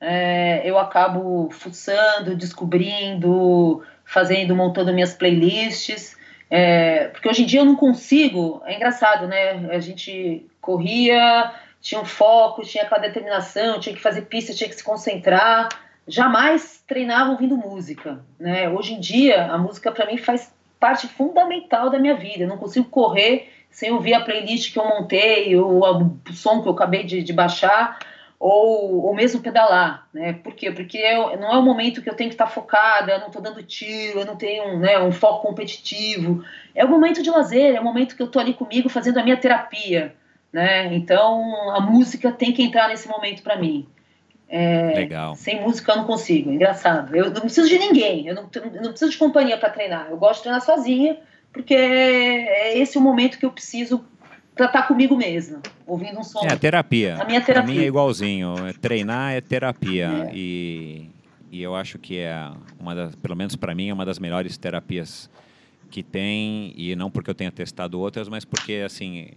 é, eu acabo fuçando, descobrindo, fazendo, montando minhas playlists. É, porque hoje em dia eu não consigo, é engraçado, né? A gente corria, tinha um foco, tinha aquela determinação, tinha que fazer pista, tinha que se concentrar. Jamais treinava ouvindo música, né? Hoje em dia a música para mim faz parte fundamental da minha vida. Eu não consigo correr sem ouvir a playlist que eu montei, ou o som que eu acabei de, de baixar ou, ou mesmo pedalar, né? Por quê? Porque eu, não é o momento que eu tenho que estar focada, eu não estou dando tiro, eu não tenho né, um foco competitivo. É o momento de lazer, é o momento que eu estou ali comigo fazendo a minha terapia, né? Então a música tem que entrar nesse momento para mim. É, Legal. Sem música eu não consigo, engraçado. Eu não preciso de ninguém, eu não, eu não preciso de companhia para treinar. Eu gosto de treinar sozinha, porque é esse o momento que eu preciso para estar tá comigo mesma, ouvindo um som. É a terapia. A minha terapia. Pra mim é igualzinho. É, treinar é terapia. É. E, e eu acho que é uma das, pelo menos para mim, é uma das melhores terapias que tem. E não porque eu tenha testado outras, mas porque, assim,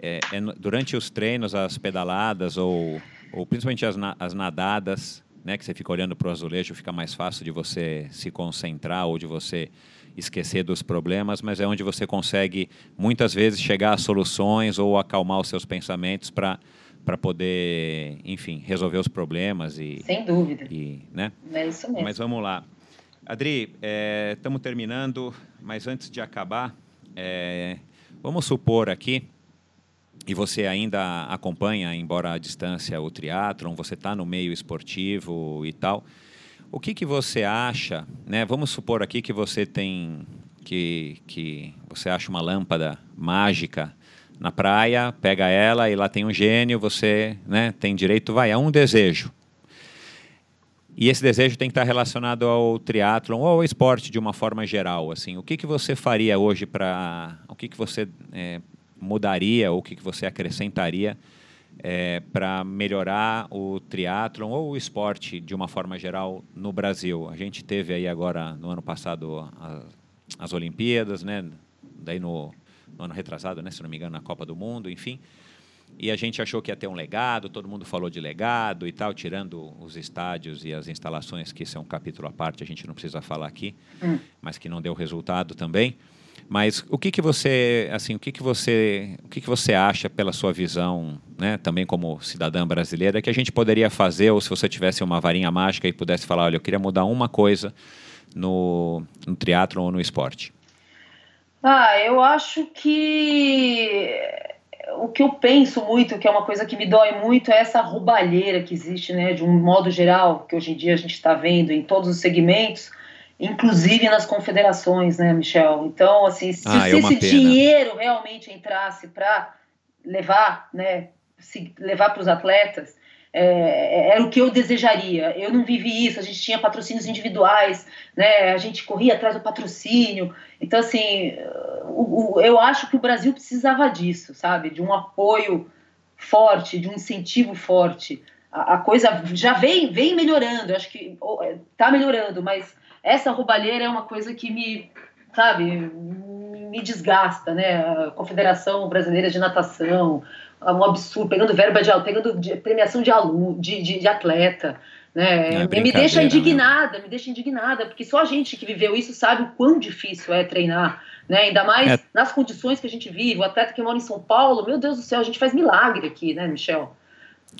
é, é durante os treinos, as pedaladas ou, ou principalmente as, as nadadas, né, que você fica olhando para o azulejo, fica mais fácil de você se concentrar ou de você esquecer dos problemas, mas é onde você consegue muitas vezes chegar a soluções ou acalmar os seus pensamentos para para poder, enfim, resolver os problemas e sem dúvida, e, né? É isso mesmo. Mas vamos lá, Adri, estamos é, terminando, mas antes de acabar, é, vamos supor aqui e você ainda acompanha, embora à distância, o triatlon, você está no meio esportivo e tal. O que, que você acha, né? Vamos supor aqui que você tem que, que você acha uma lâmpada mágica na praia, pega ela e lá tem um gênio, você né, tem direito, vai, a um desejo. E esse desejo tem que estar relacionado ao triatlon ou ao esporte de uma forma geral. Assim, o que, que você faria hoje para, o que, que você é, mudaria ou o que, que você acrescentaria é, para melhorar o triatlon ou o esporte de uma forma geral no Brasil. A gente teve aí agora no ano passado a, as Olimpíadas, né? Daí no, no, ano retrasado, né? Se não me engano, na Copa do Mundo, enfim. E a gente achou que ia ter um legado, todo mundo falou de legado e tal, tirando os estádios e as instalações, que isso é um capítulo à parte, a gente não precisa falar aqui, hum. mas que não deu resultado também. Mas o que, que você, assim, o que, que você, o que, que você acha pela sua visão, né, também como cidadã brasileira, que a gente poderia fazer, ou se você tivesse uma varinha mágica e pudesse falar, olha, eu queria mudar uma coisa no, no teatro ou no esporte? Ah, eu acho que o que eu penso muito, que é uma coisa que me dói muito, é essa roubalheira que existe, né, de um modo geral, que hoje em dia a gente está vendo em todos os segmentos, inclusive nas confederações, né, Michel? Então, assim, se, ah, se é esse pena. dinheiro realmente entrasse para levar, né, levar para os atletas, é, era o que eu desejaria. Eu não vivi isso, a gente tinha patrocínios individuais, né? A gente corria atrás do patrocínio. Então, assim, o, o, eu acho que o Brasil precisava disso, sabe? De um apoio forte, de um incentivo forte. A, a coisa já vem, vem melhorando, eu acho que está melhorando, mas essa roubalheira é uma coisa que me, sabe, me desgasta, né? A Confederação Brasileira de Natação, um absurdo, pegando verba de pegando de, premiação de aluno, de, de, de atleta. Né? É me deixa né? indignada, né? me deixa indignada, porque só a gente que viveu isso sabe o quão difícil é treinar, né? Ainda mais é. nas condições que a gente vive. O atleta que mora em São Paulo, meu Deus do céu, a gente faz milagre aqui, né, Michel?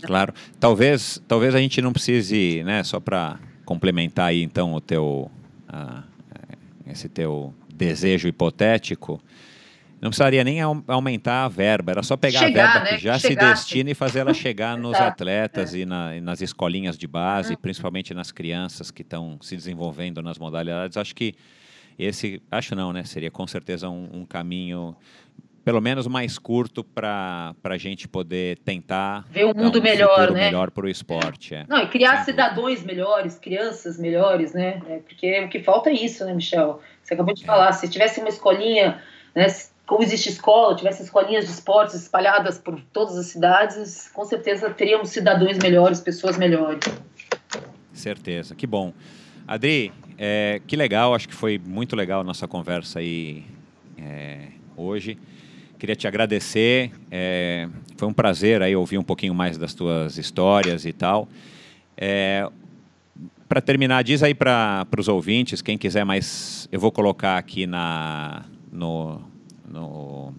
Claro. Talvez, talvez a gente não precise, né, só para complementar aí então o teu uh, esse teu desejo hipotético, não precisaria nem aumentar a verba, era só pegar chegar, a verba né? que já se destina e fazer ela chegar <laughs> nos tá. atletas é. e, na, e, nas escolinhas de base, uhum. principalmente nas crianças que estão se desenvolvendo nas modalidades. Acho que esse, acho não, né? Seria com certeza um, um caminho pelo menos mais curto para a gente poder tentar ver o mundo um melhor, né? Melhor para o esporte. É. Não, e criar Sem cidadãos melhores, crianças melhores, né? É, porque o que falta é isso, né, Michel? Você acabou de é. falar, se tivesse uma escolinha, né? como existe escola, tivesse escolinhas de esportes espalhadas por todas as cidades, com certeza teríamos cidadãos melhores, pessoas melhores. Certeza, que bom. Adri, é, que legal, acho que foi muito legal a nossa conversa aí é, hoje. Queria te agradecer, é, foi um prazer aí ouvir um pouquinho mais das tuas histórias e tal. É, para terminar, diz aí para os ouvintes, quem quiser mais, eu vou colocar aqui na, no, no,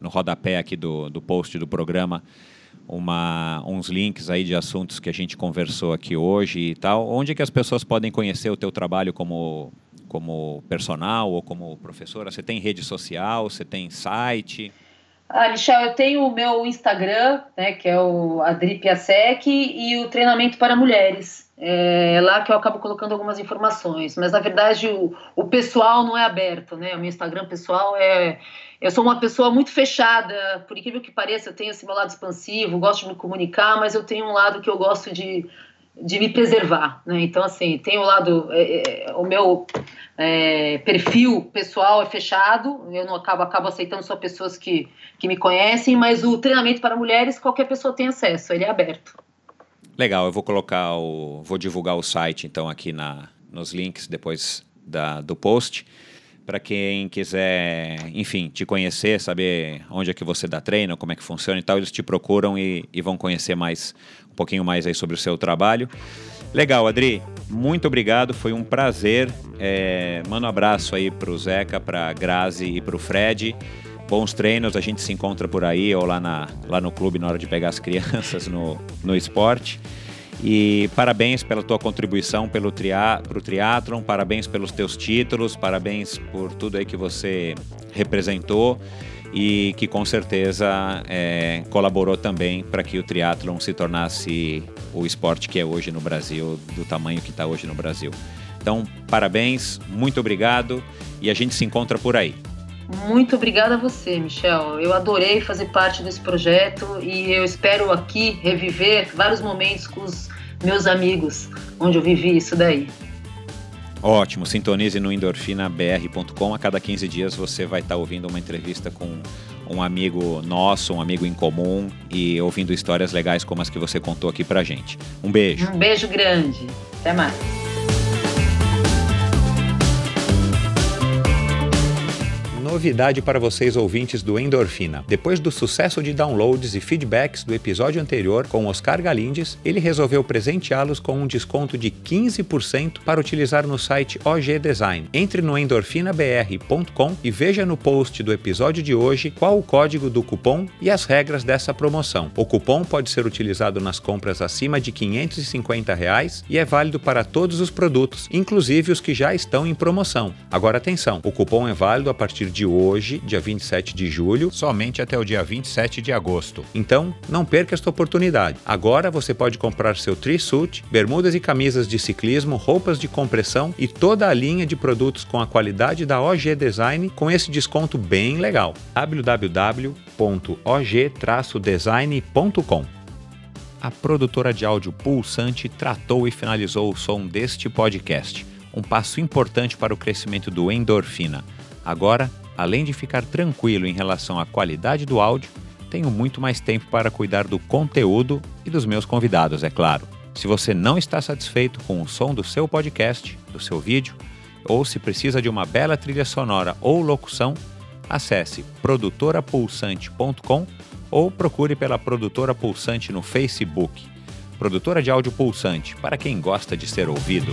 no rodapé aqui do, do post do programa uma, uns links aí de assuntos que a gente conversou aqui hoje e tal. Onde que as pessoas podem conhecer o teu trabalho como, como personal ou como professora? Você tem rede social? Você tem site? Ah, Michel, eu tenho o meu Instagram, né, que é o Adri Piasek, e o treinamento para mulheres. É lá que eu acabo colocando algumas informações, mas na verdade o, o pessoal não é aberto, né? O meu Instagram pessoal é. Eu sou uma pessoa muito fechada, por incrível que pareça, eu tenho esse meu lado expansivo, gosto de me comunicar, mas eu tenho um lado que eu gosto de, de me preservar, né? Então, assim, tem o lado. É, é, o meu é, perfil pessoal é fechado, eu não acabo, acabo aceitando só pessoas que, que me conhecem, mas o treinamento para mulheres, qualquer pessoa tem acesso, ele é aberto. Legal, eu vou colocar o. vou divulgar o site então aqui na, nos links depois da, do post. Para quem quiser, enfim, te conhecer, saber onde é que você dá treino, como é que funciona e tal, eles te procuram e, e vão conhecer mais um pouquinho mais aí sobre o seu trabalho. Legal, Adri, muito obrigado, foi um prazer. É, manda um abraço aí para o Zeca, para Grazi e para o Fred bons treinos, a gente se encontra por aí ou lá, na, lá no clube na hora de pegar as <laughs> crianças no, no esporte. E parabéns pela tua contribuição pelo tria, pro parabéns pelos teus títulos, parabéns por tudo aí que você representou e que com certeza é, colaborou também para que o triatlon se tornasse o esporte que é hoje no Brasil, do tamanho que está hoje no Brasil. Então, parabéns, muito obrigado e a gente se encontra por aí. Muito obrigada a você, Michel. Eu adorei fazer parte desse projeto e eu espero aqui reviver vários momentos com os meus amigos, onde eu vivi isso daí. Ótimo, sintonize no endorfinabr.com. A cada 15 dias você vai estar ouvindo uma entrevista com um amigo nosso, um amigo em comum e ouvindo histórias legais como as que você contou aqui pra gente. Um beijo. Um beijo grande. Até mais. Novidade para vocês ouvintes do Endorfina. Depois do sucesso de downloads e feedbacks do episódio anterior com Oscar Galindes, ele resolveu presenteá-los com um desconto de 15% para utilizar no site OG Design. Entre no endorfinabr.com e veja no post do episódio de hoje qual o código do cupom e as regras dessa promoção. O cupom pode ser utilizado nas compras acima de 550 reais e é válido para todos os produtos, inclusive os que já estão em promoção. Agora atenção, o cupom é válido a partir de de hoje, dia 27 de julho, somente até o dia 27 de agosto. Então, não perca esta oportunidade. Agora você pode comprar seu tri-suit, bermudas e camisas de ciclismo, roupas de compressão e toda a linha de produtos com a qualidade da OG Design com esse desconto bem legal. www.og-design.com A produtora de áudio Pulsante tratou e finalizou o som deste podcast um passo importante para o crescimento do Endorfina. Agora, além de ficar tranquilo em relação à qualidade do áudio, tenho muito mais tempo para cuidar do conteúdo e dos meus convidados, é claro. Se você não está satisfeito com o som do seu podcast, do seu vídeo, ou se precisa de uma bela trilha sonora ou locução, acesse produtorapulsante.com ou procure pela Produtora Pulsante no Facebook. Produtora de áudio pulsante, para quem gosta de ser ouvido.